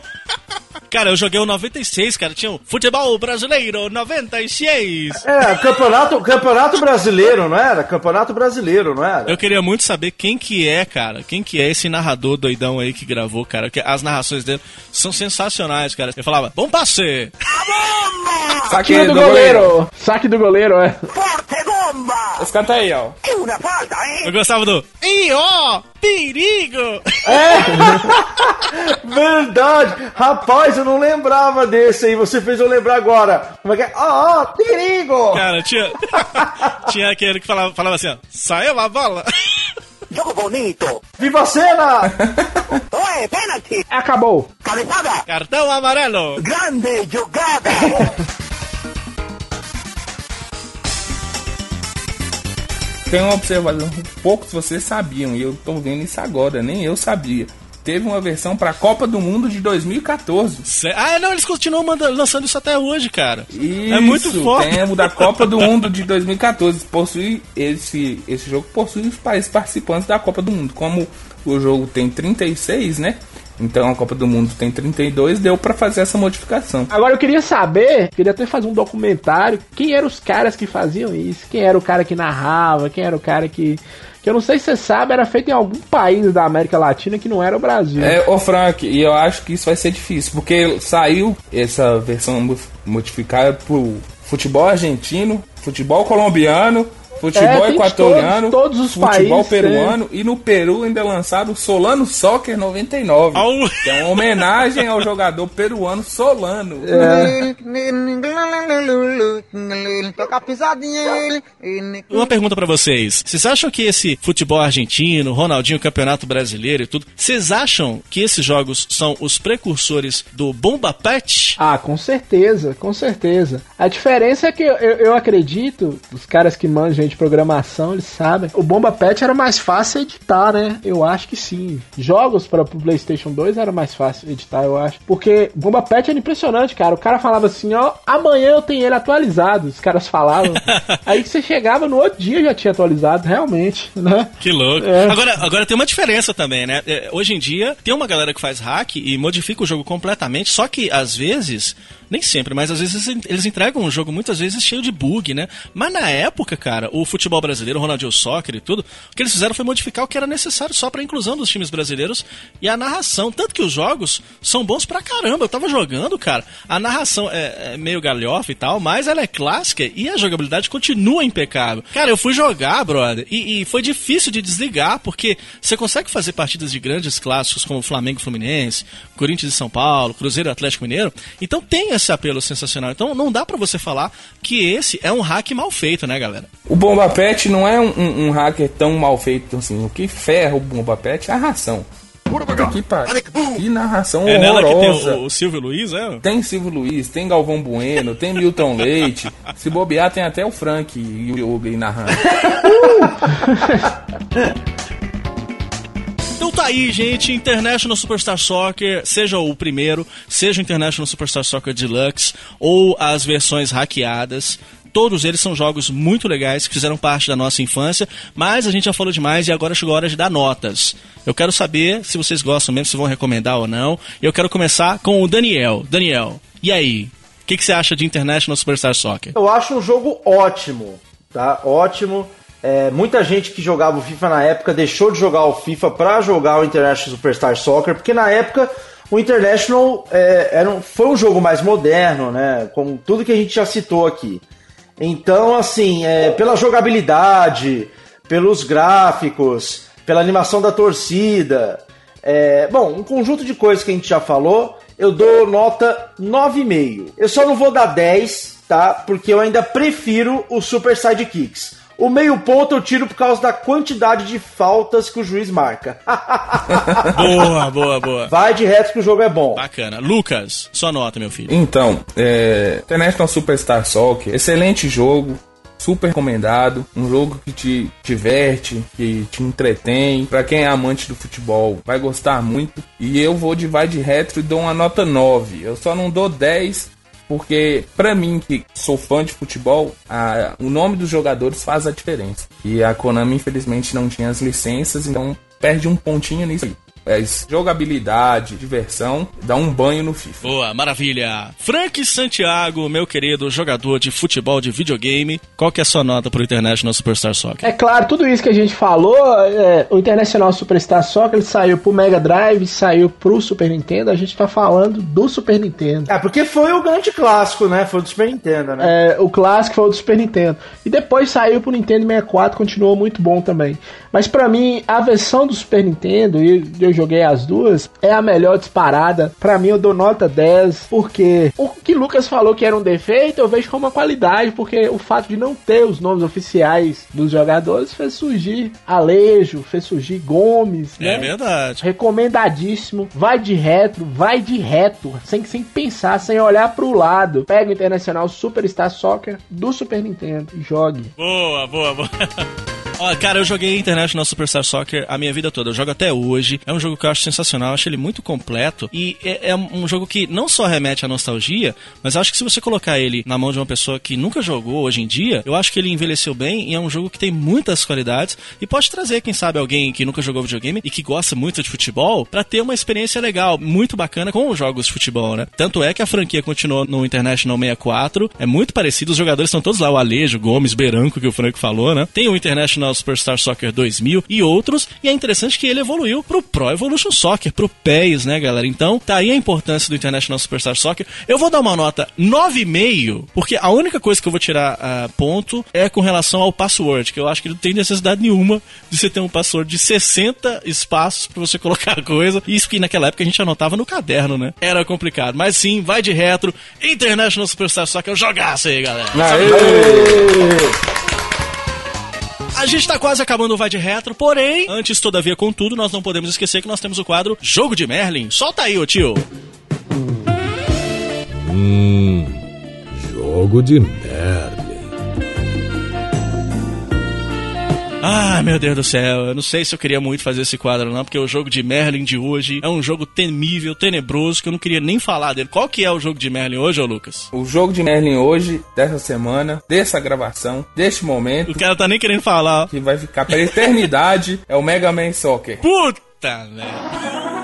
Cara, eu joguei o 96, cara. Tinha o Futebol Brasileiro 96. É, campeonato, campeonato brasileiro, não era? Campeonato brasileiro, não era? Eu queria muito saber quem que é, cara. Quem que é esse narrador doidão aí que gravou, cara. Que as narrações dele são sensacionais, cara. Ele falava, bom passe. Saque Tiro do goleiro. Saque do goleiro, é. Esse canta aí, ó. Eu gostava do, ih, ó, perigo. Verdade! Rapaz, eu não lembrava desse aí. Você fez eu lembrar agora. Como é que é? Ah, ah, perigo! Cara, tinha, tinha aquele que falava, falava assim, ó, saiu a bola. Jogo bonito! Viva a cena! Ué, pênalti! Acabou. Cabeçada! Cartão amarelo. Grande jogada! Tem uma observação, poucos vocês sabiam, e eu tô vendo isso agora, nem eu sabia. Teve uma versão pra Copa do Mundo de 2014. Cê- Ah, não, eles continuam manda- lançando isso até hoje, cara. Isso, é muito forte. Tem o da Copa do Mundo de 2014. Possui esse, esse jogo possui os países participantes da Copa do Mundo. Como o jogo tem 36, né? Então a Copa do Mundo tem 32, deu pra fazer essa modificação. Agora eu queria saber, queria até fazer um documentário, quem eram os caras que faziam isso? Quem era o cara que narrava? Quem era o cara que. Que eu não sei se você sabe, era feito em algum país da América Latina que não era o Brasil. É, ô Frank, e eu acho que isso vai ser difícil, porque saiu essa versão mo- modificada pro futebol argentino, futebol colombiano, futebol É, equatoriano, todos- todos os futebol países, peruano, e no Peru ainda lançaram o Solano Soccer 99, Au. que é uma homenagem ao jogador peruano Solano. É. Uma pergunta pra vocês. Vocês acham que esse futebol argentino, Ronaldinho, Campeonato Brasileiro e tudo, vocês acham que esses jogos são os precursores do Bomba Pet? Ah, com certeza, com certeza. A diferença é que eu, eu- eu acredito, os caras que manjam de programação, eles sabem. O Bomba Pet era mais fácil editar, né? Eu acho que sim. Jogos para o PlayStation 2 era mais fácil editar, eu acho. Porque Bomba Pet era impressionante, cara. O cara falava assim, ó, amanhã eu tenho ele atualizado. Os caras falavam. Aí que você chegava no outro dia já tinha atualizado, realmente, né? Que louco. É. Agora, agora tem uma diferença também, né? É, Hoje em dia, tem uma galera que faz hack e modifica o jogo completamente, só que às vezes, nem sempre, mas às vezes eles entregam um jogo muitas vezes cheio de bug, né? Mas na época, cara, o futebol brasileiro, o Ronaldinho Soccer e tudo, o que eles fizeram foi modificar o que era necessário só pra inclusão dos times brasileiros e a narração. Tanto que os jogos são bons pra caramba. Eu tava jogando, cara, a narração é, é meio galhofa e tal, mas ela é clássica e a jogabilidade continua impecável. Cara, eu fui jogar, brother, e, e foi difícil de desligar, porque você consegue fazer partidas de grandes clássicos como Flamengo Fluminense, Corinthians e São Paulo, Cruzeiro e Atlético Mineiro. Então tem esse apelo sensacional. Então não dá pra você falar que esse é um hack mal feito, né, galera? O Bomba Pet não é um, um- um hacker tão mal feito assim. O que ferra o Bomba Pet é a ração. Que, pariu. que narração É nela que tem horrorosa. o, o Silvio Luiz, é? Tem Silvio Luiz, tem Galvão Bueno, tem Milton Leite. Se bobear, tem até o Frank e o Yoga aí narrando. Então tá aí, gente. International Superstar Soccer, seja o primeiro, seja o International Superstar Soccer Deluxe ou as versões hackeadas. Todos eles são jogos muito legais que fizeram parte da nossa infância, mas a gente já falou demais e agora chegou a hora de dar notas. Eu quero saber se vocês gostam mesmo, se vão recomendar ou não. E eu quero começar com o Daniel. Daniel, e aí? O que, que você acha de International Superstar Soccer? Eu acho um jogo ótimo, tá? Ótimo. É, muita gente que jogava o FIFA na época deixou de jogar o FIFA pra jogar o International Superstar Soccer, porque na época o International é, era um- foi um jogo mais moderno, né? Como tudo que a gente já citou aqui. Então, assim, é, pela jogabilidade, pelos gráficos, pela animação da torcida, é, bom, um conjunto de coisas que a gente já falou, eu dou nota 9,5. Eu só não vou dar 10, tá? Porque eu ainda prefiro os Super Sidekicks. O meio ponto eu tiro por causa da quantidade de faltas que o juiz marca. Boa, boa, boa. Vai de reto que o jogo é bom. Bacana. Lucas, sua nota, meu filho. Então, é, International Superstar Soccer, excelente jogo, super recomendado, um jogo que te diverte, que te entretém. Pra quem é amante do futebol, vai gostar muito. E eu vou de vai de retro e dou uma nota 9. Eu só não dou 10 porque pra mim que sou fã de futebol, a- o nome dos jogadores faz a diferença. E a Konami infelizmente não tinha as licenças, então perde um pontinho nisso aí. Mas jogabilidade, diversão, dá um banho no FIFA. Boa, maravilha. Frank Santiago, meu querido jogador de futebol de videogame, qual que é a sua nota pro International Superstar Soccer? É claro, tudo isso que a gente falou, é, o Internacional Superstar Soccer ele saiu pro Mega Drive, saiu pro Super Nintendo, a gente tá falando do Super Nintendo. É, porque foi o grande clássico, né? Foi do Super Nintendo, né? É, o clássico foi o do Super Nintendo. E depois saiu pro Nintendo 64, continuou muito bom também. Mas pra mim, a versão do Super Nintendo, e eu joguei as duas, é a melhor disparada. Pra mim, eu dou nota 10, porque o que Lucas falou que era um defeito, eu vejo como uma qualidade, porque o fato de não ter os nomes oficiais dos jogadores fez surgir Alejo, fez surgir Gomes, É né? verdade. Recomendadíssimo. Vai de retro, vai de reto, sem, sem pensar, sem olhar pro lado. Pega o Internacional Superstar Soccer do Super Nintendo e jogue. Boa, boa, boa. Ó, cara, eu joguei International Superstar Soccer a minha vida toda. Eu jogo até hoje. É um jogo que eu acho sensacional, eu acho ele muito completo. E é, é um jogo que não só remete à nostalgia, mas acho que se você colocar ele na mão de uma pessoa que nunca jogou hoje em dia, eu acho que ele envelheceu bem e é um jogo que tem muitas qualidades e pode trazer, quem sabe, alguém que nunca jogou videogame e que gosta muito de futebol pra ter uma experiência legal, muito bacana com os jogos de futebol, né? Tanto é que a franquia continuou no International 64, é muito parecido, os jogadores estão todos lá, o Alejo, Gomes, Beranco, que o Franco falou, né? Tem o International Superstar Soccer 2000 e outros, e é interessante que ele evoluiu pro Pro Evolution Soccer, pro PES, né, galera? Então, tá aí a importância do International Superstar Soccer. Eu vou dar uma nota 9,5, porque a única coisa que eu vou tirar ah, ponto é com relação ao password, que eu acho que não tem necessidade nenhuma de você ter um password de 60 espaços pra você colocar coisa. Isso que naquela época a gente anotava no caderno, né? Era complicado. Mas sim, vai de retro. International Superstar Soccer, jogaço aí, galera. A gente tá quase acabando o Vai de Retro, porém, antes, todavia, contudo, nós não podemos esquecer que nós temos o quadro Jogo de Merlin. Solta aí, ô tio. Hum, jogo de merda. Ah, meu Deus do céu, eu não sei se eu queria muito fazer esse quadro não, porque o jogo de Merlin de hoje é um jogo temível, tenebroso, que eu não queria nem falar dele. Qual que é o jogo de Merlin hoje, ô Lucas? O jogo de Merlin hoje, dessa semana, dessa gravação, deste momento. O cara tá nem querendo falar. Que vai ficar pela eternidade é o Mega Man Soccer. Puta merda.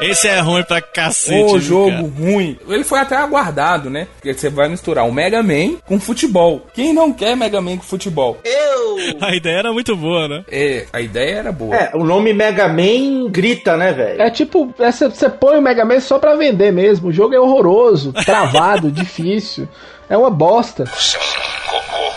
Esse é ruim pra cacete. O viu, jogo cara? ruim. Ele foi até aguardado, né? Porque você vai misturar o Mega Man com futebol. Quem não quer Mega Man com futebol? Eu! A ideia era muito boa, né? É, a ideia era boa. É, o nome Mega Man grita, né, velho? É tipo, essa- você põe o Mega Man só pra vender mesmo. O jogo é horroroso, travado, difícil. É uma bosta.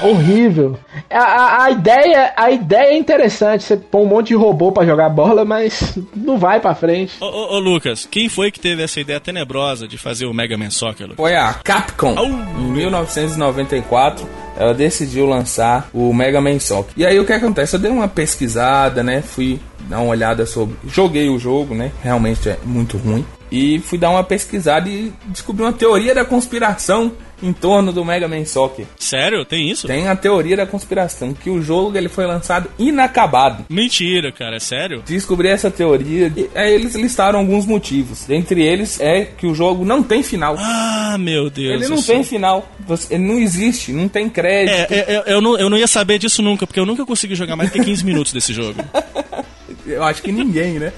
Horrível. A, a, a ideia, a ideia é interessante, você põe um monte de robô pra jogar bola, mas não vai pra frente. Ô, ô, ô, Lucas, quem foi que teve essa ideia tenebrosa de fazer o Mega Man Soccer? Lucas? Foi a Capcom. Em 1994, ela decidiu lançar o Mega Man Soccer. E aí o que acontece? Eu dei uma pesquisada, né? Fui dar uma olhada sobre. Joguei o jogo, né? Realmente é muito ruim. E fui dar uma pesquisada e descobri uma teoria da conspiração em torno do Mega Man Soccer. Sério? Tem isso? Tem a teoria da conspiração, que o jogo ele foi lançado inacabado. Mentira, cara, é sério? Descobri essa teoria e aí eles listaram alguns motivos. Dentre eles é que o jogo não tem final. Ah, meu Deus. Ele não tem final. Você- Ele não existe, não tem crédito. É, é, é, eu, não, eu não ia saber disso nunca, porque eu nunca consegui jogar mais que 15 minutos desse jogo. Eu acho que ninguém, né?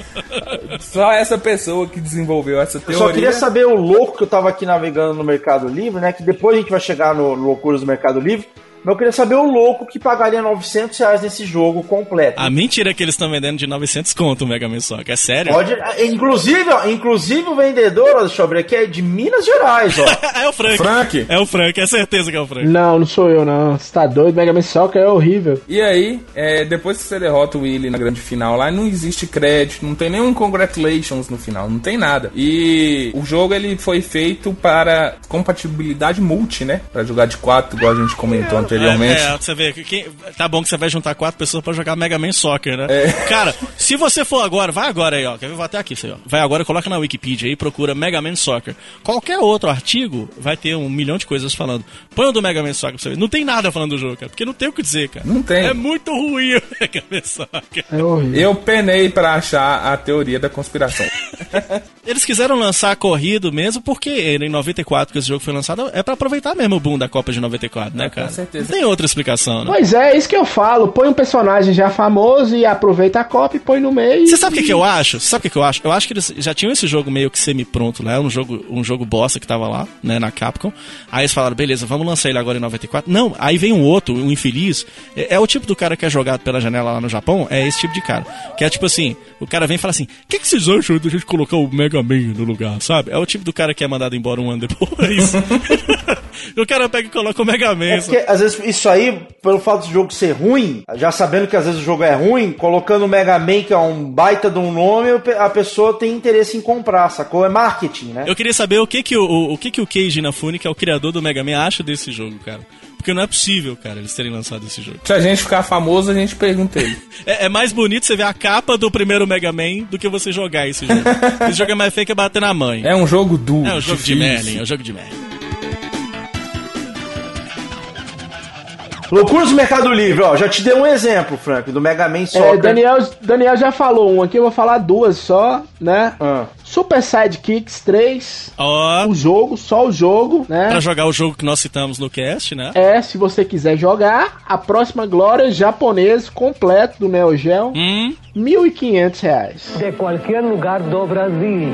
Só essa pessoa que desenvolveu essa Eu teoria. só queria saber o louco que eu tava aqui navegando no Mercado Livre, né? Que depois a gente vai chegar no Loucuras do Mercado Livre. Mas eu queria saber o louco que pagaria 900 reais nesse jogo completo. A mentira é que eles estão vendendo de 900 conto o Mega Man Soccer, é sério? Pode, inclusive, ó, inclusive o vendedor, ó, deixa eu abrir aqui, é de Minas Gerais, ó. é o Frank. Frank? É o Frank, é certeza que é o Frank. Não, não sou eu, não. Você tá doido? Mega Man Soccer é horrível. E aí, é, depois que você derrota o Willy na grande final lá, não existe crédito, não tem nenhum congratulations no final, não tem nada. E o jogo ele foi feito para compatibilidade multi, né? Pra jogar de quatro, igual a gente comentou anteriormente. É, é, você vê, que quem- tá bom que você vai juntar quatro pessoas pra jogar Mega Man Soccer, né? É. Cara, se você for agora, vai agora aí, ó. Quer ver? Vou até aqui, você, ó. Vai agora, coloca na Wikipedia aí, procura Mega Man Soccer. Qualquer outro artigo vai ter um milhão de coisas falando. Põe o do Mega Man Soccer pra você ver. Não tem nada falando do jogo, cara, porque não tem o que dizer, cara. Não tem. É muito ruim o Mega Man Soccer. É horrível. Eu penei pra achar a teoria da conspiração. Eles quiseram lançar corrido mesmo porque em 94 que esse jogo foi lançado é pra aproveitar mesmo o boom da Copa de 94, né, cara? com certeza. Não tem outra explicação, né? Pois é, é isso que eu falo. Põe um personagem já famoso e aproveita a Copa e põe no meio. Você sabe o que, que eu acho? Você sabe o que, que eu acho? Eu acho que eles já tinham esse jogo meio que semi-pronto lá, um jogo, um jogo bosta que tava lá, né, na Capcom. Aí eles falaram, beleza, vamos lançar ele agora em 94. Não, aí vem um outro, um infeliz. É, é o tipo do cara que é jogado pela janela lá no Japão, é esse tipo de cara. Que é tipo assim, o cara vem e fala assim, o que, que vocês acham da gente colocar o Mega Man no lugar, sabe? É o tipo do cara que é mandado embora um ano depois. o cara pega e coloca o Mega Man. É porque, às vezes, isso aí, pelo fato do jogo ser ruim, já sabendo que às vezes o jogo é ruim, colocando o Mega Man, que é um baita de um nome, a pessoa tem interesse em comprar, sacou? É marketing, né? Eu queria saber o que que o, o, o que que o Keiji Inafune, que é o criador do Mega Man, acha desse jogo, cara. Porque não é possível, cara, eles terem lançado esse jogo. Se a gente ficar famoso, a gente pergunta ele. É, é mais bonito você ver a capa do primeiro Mega Man do que você jogar esse jogo. esse jogo é mais feio que bater na mãe. É um jogo duro. É um jogo de difícil. Merlin, é um jogo de Merlin. Loucuras do Mercado Livre, ó, já te dei um exemplo, Frank, do Mega Man É, Soccer. Daniel, Daniel já falou um aqui, eu vou falar duas só, né? Ah. Super Sidekicks 3. Ó, O jogo, só o jogo, né? pra jogar o jogo que nós citamos no cast, né? É, se você quiser jogar, a próxima glória japonês completo do Neo Geo, Hum, 1.500 reais. De qualquer lugar do Brasil.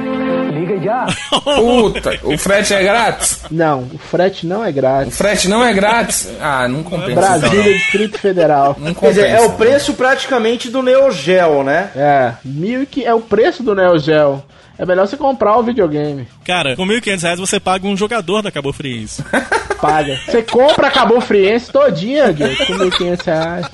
Liga já. Puta, o frete é grátis? Não, o frete não é O grátis. frete não é grátis? Ah, não compensa. Brasília, Distrito Federal. Não, não Quer dizer, compensa. é o preço praticamente do Neo Geo, né? É, mil que é o preço do Neo Geo. É melhor você comprar o videogame. cara, com 1.500 reais você paga um jogador da Cabo Friense. Paga. Você compra a Cabo Friense todinha, Diego, com 1.500 reais.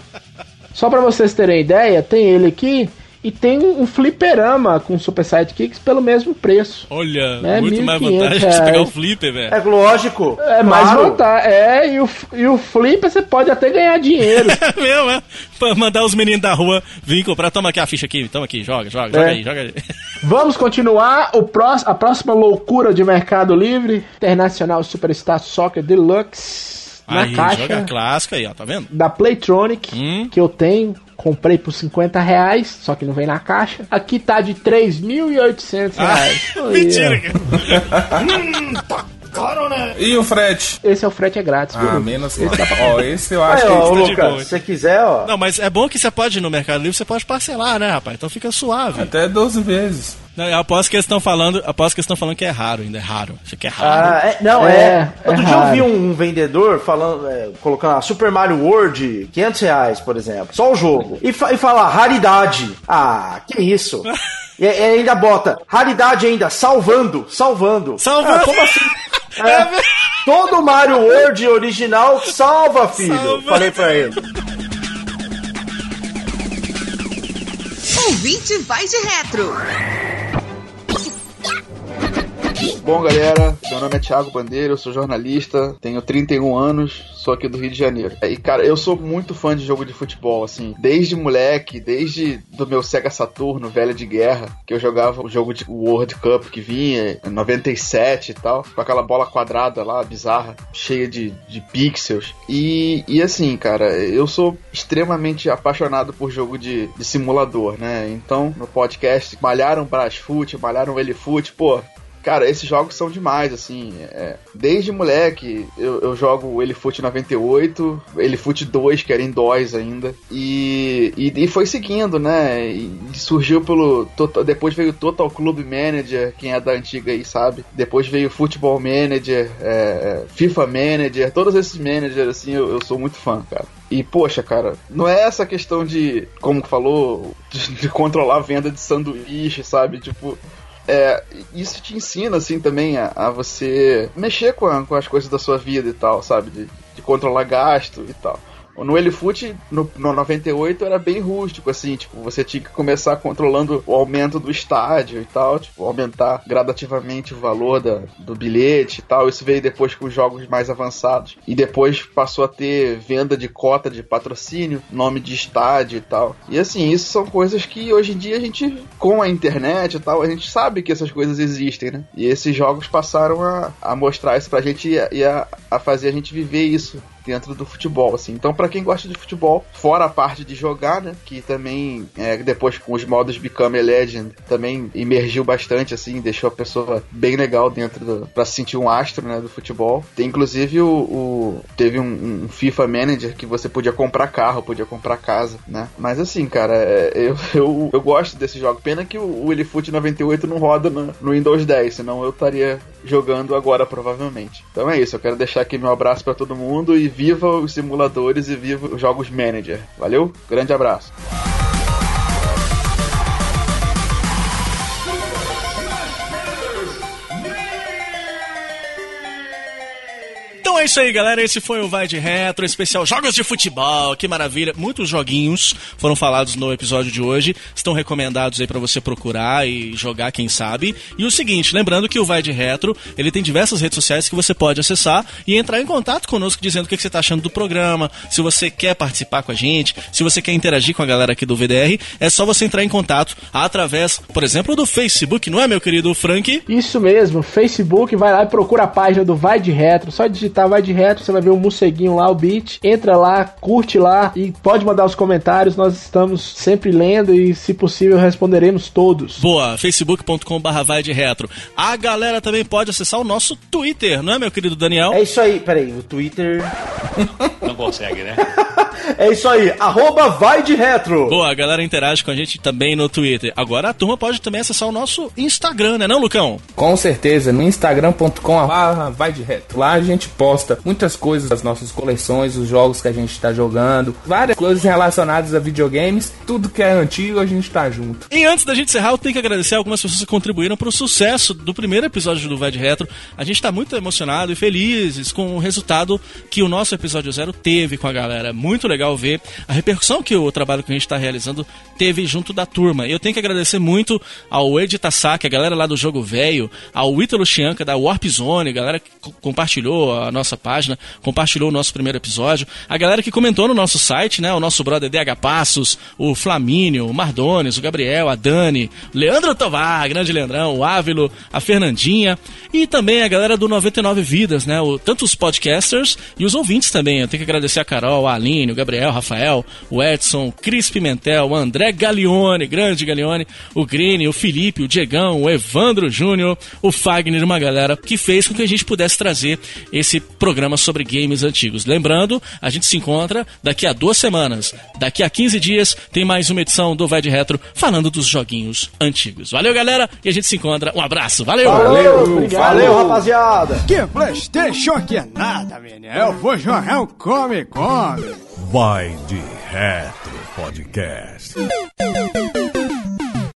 Só pra vocês terem ideia, tem ele aqui e tem um fliperama com Super Sidekicks pelo mesmo preço. Olha, É, muito mais 1.500 vantagem de pegar o flipper, velho. É lógico. É mais claro. vantagem. É, e o, e o flipper você pode até ganhar dinheiro. É mesmo, é? Pra mandar os meninos da rua vir comprar. Toma aqui a ficha aqui, toma aqui, joga, joga, joga É. aí, joga aí. Vamos continuar. O prós, a próxima loucura de Mercado Livre: Internacional Superstar Soccer Deluxe. Na aí, caixa joga clássica aí, ó, tá vendo? da Playtronic, Hum. que eu tenho. Comprei por 50 reais, só que não vem na caixa. Aqui tá de 3.800 reais. Ah, mentira, cara. E o frete? Esse é o frete é grátis, viu? Ah, menos. Esse pra- Ó, esse eu Aí, acho ó, que... ô, tá de Lucas, boa. se você quiser, ó. Não, mas é bom que você pode ir no Mercado Livre, você pode parcelar, né, rapaz? Então fica suave. Até 12 vezes. Não, eu aposto que eles estão falando, aposto que estão falando que é raro ainda, é raro. Isso aqui é raro. Ah, é- não, É, é. é Outro dia eu vi um, um vendedor falando, é, colocando a Super Mario World, 500 reais, por exemplo. Só o jogo. E, fa e falar raridade. Ah, que isso? e, e ainda bota raridade ainda, salvando, salvando. Salvando. Ah, como assim? É, É. Todo Mario World original salva, filho. Salva. Falei pra ele. Ouvinte vai de retro. Bom, galera, meu nome é Thiago Bandeira, eu sou jornalista, tenho 31 anos, sou aqui do Rio de Janeiro. E, cara, eu sou muito fã de jogo de futebol, assim, desde moleque, desde do meu Sega Saturno, velho de guerra, que eu jogava o jogo de World Cup que vinha em 97 e tal, com aquela bola quadrada lá, bizarra, cheia de, de pixels. E, e assim, cara, eu sou extremamente apaixonado por jogo de, de simulador, né? Então, no podcast, malharam Brasfoot, malharam Elifoot, pô, Cara, esses jogos são demais, assim. É, desde moleque, eu, eu jogo o Elifoot 98, Elifoot 2, que era em DOS ainda. E, e, e, foi seguindo, né? E surgiu pelo. Depois veio Total Club Manager, quem é da antiga aí sabe. Depois veio Football Manager, é, FIFA Manager, todos esses managers, assim, eu, eu sou muito fã, cara. E, poxa, cara, não é essa questão de, como falou, de, de controlar a venda de sanduíche, sabe? Tipo, é, isso te ensina, assim, também a, a você mexer com, a, com, as coisas da sua vida e tal, sabe? De, de controlar gasto e tal. No Elifoot, no, no 98, era bem rústico, assim, tipo, você tinha que começar controlando o aumento do estádio e tal, tipo, aumentar gradativamente o valor da, do bilhete e tal. Isso veio depois com os jogos mais avançados. E depois passou a ter venda de cota de patrocínio, nome de estádio e tal. E assim, isso são coisas que hoje em dia a gente, com a internet e tal, a gente sabe que essas coisas existem, né? E esses jogos passaram a, a mostrar isso pra gente e a, a fazer a gente viver isso dentro do futebol, assim. Então, para quem gosta de futebol, fora a parte de jogar, né, que também é, depois com os modos Become a Legend também emergiu bastante, assim, deixou a pessoa bem legal dentro do, para se sentir um astro, né, do futebol. Tem inclusive o, o teve um, um, FIFA Manager que você podia comprar carro, podia comprar casa, né? Mas assim, cara, é, eu, eu, eu gosto desse jogo. Pena que o, o Elifoot 98 não roda no, no Windows 10, senão eu estaria jogando agora provavelmente. Então é isso, eu quero deixar aqui meu abraço para todo mundo e viva os simuladores e viva os jogos manager. Valeu? Grande abraço. É isso aí, galera. Esse foi o Vai de Retro, especial Jogos de Futebol. Que maravilha. Muitos joguinhos foram falados no episódio de hoje. Estão recomendados aí para você procurar e jogar, quem sabe. E o seguinte, lembrando que o Vai de Retro, ele tem diversas redes sociais que você pode acessar e entrar em contato conosco dizendo o que você tá achando do programa, se você quer participar com a gente, se você quer interagir com a galera aqui do VDR, é só você entrar em contato através, por exemplo, do Facebook, não é, meu querido Frank? Isso mesmo, Facebook, vai lá e procura a página do Vai de Retro, só digitar de reto, você vai ver o morceguinho lá, o beat. Entra lá, curte lá e pode mandar os comentários. Nós estamos sempre lendo e, se possível, responderemos todos. Boa, facebook.com/barra vai de retro. A galera também pode acessar o nosso Twitter, não é, meu querido Daniel? É isso aí, peraí, o Twitter. Não consegue, né? é isso aí, arroba vai de retro. Boa, a galera interage com a gente também no Twitter. Agora a turma pode também acessar o nosso Instagram, né, não, Lucão? Com certeza, no instagram.com vai de retro. Lá a gente posta muitas coisas das nossas coleções, os jogos que a gente está jogando, várias coisas relacionadas a videogames, tudo que é antigo a gente tá junto. E antes da gente encerrar, eu tenho que agradecer algumas pessoas que contribuíram para o sucesso do primeiro episódio do de Retro. A gente está muito emocionado e felizes com o resultado que o nosso episódio zero teve com a galera. Muito legal ver a repercussão que o trabalho que a gente está realizando teve junto da turma. Eu tenho que agradecer muito ao Ed Tasaki, a galera lá do Jogo Velho, ao Ítalo Chianca da Warp Zone, a galera que compartilhou a nossa página, compartilhou o nosso primeiro episódio, a galera que comentou no nosso site, né? O nosso brother DH Passos, o Flamínio, o Mardones, o Gabriel, a Dani, Leandro Tovar, grande Leandrão, o Ávilo, a Fernandinha e também a galera do 99 Vidas, né? O, tanto os podcasters e os ouvintes também. Eu tenho que agradecer a Carol, a Aline, o Gabriel, o Rafael, o Edson, o Cris Pimentel, o André Galeone, grande Galeone, o Green, o Felipe, o Diegão, o Evandro Júnior, o Fagner, uma galera que fez com que a gente pudesse trazer esse programa sobre games antigos. Lembrando, a gente se encontra daqui a duas semanas. Daqui a 15 dias tem mais uma edição do Vai de Retro falando dos joguinhos antigos. Valeu, galera, e a gente se encontra. Um abraço, valeu! Valeu, valeu rapaziada! Que Playstation que é nada, menino. Eu vou jogar um come, come. Vai de Retro Podcast.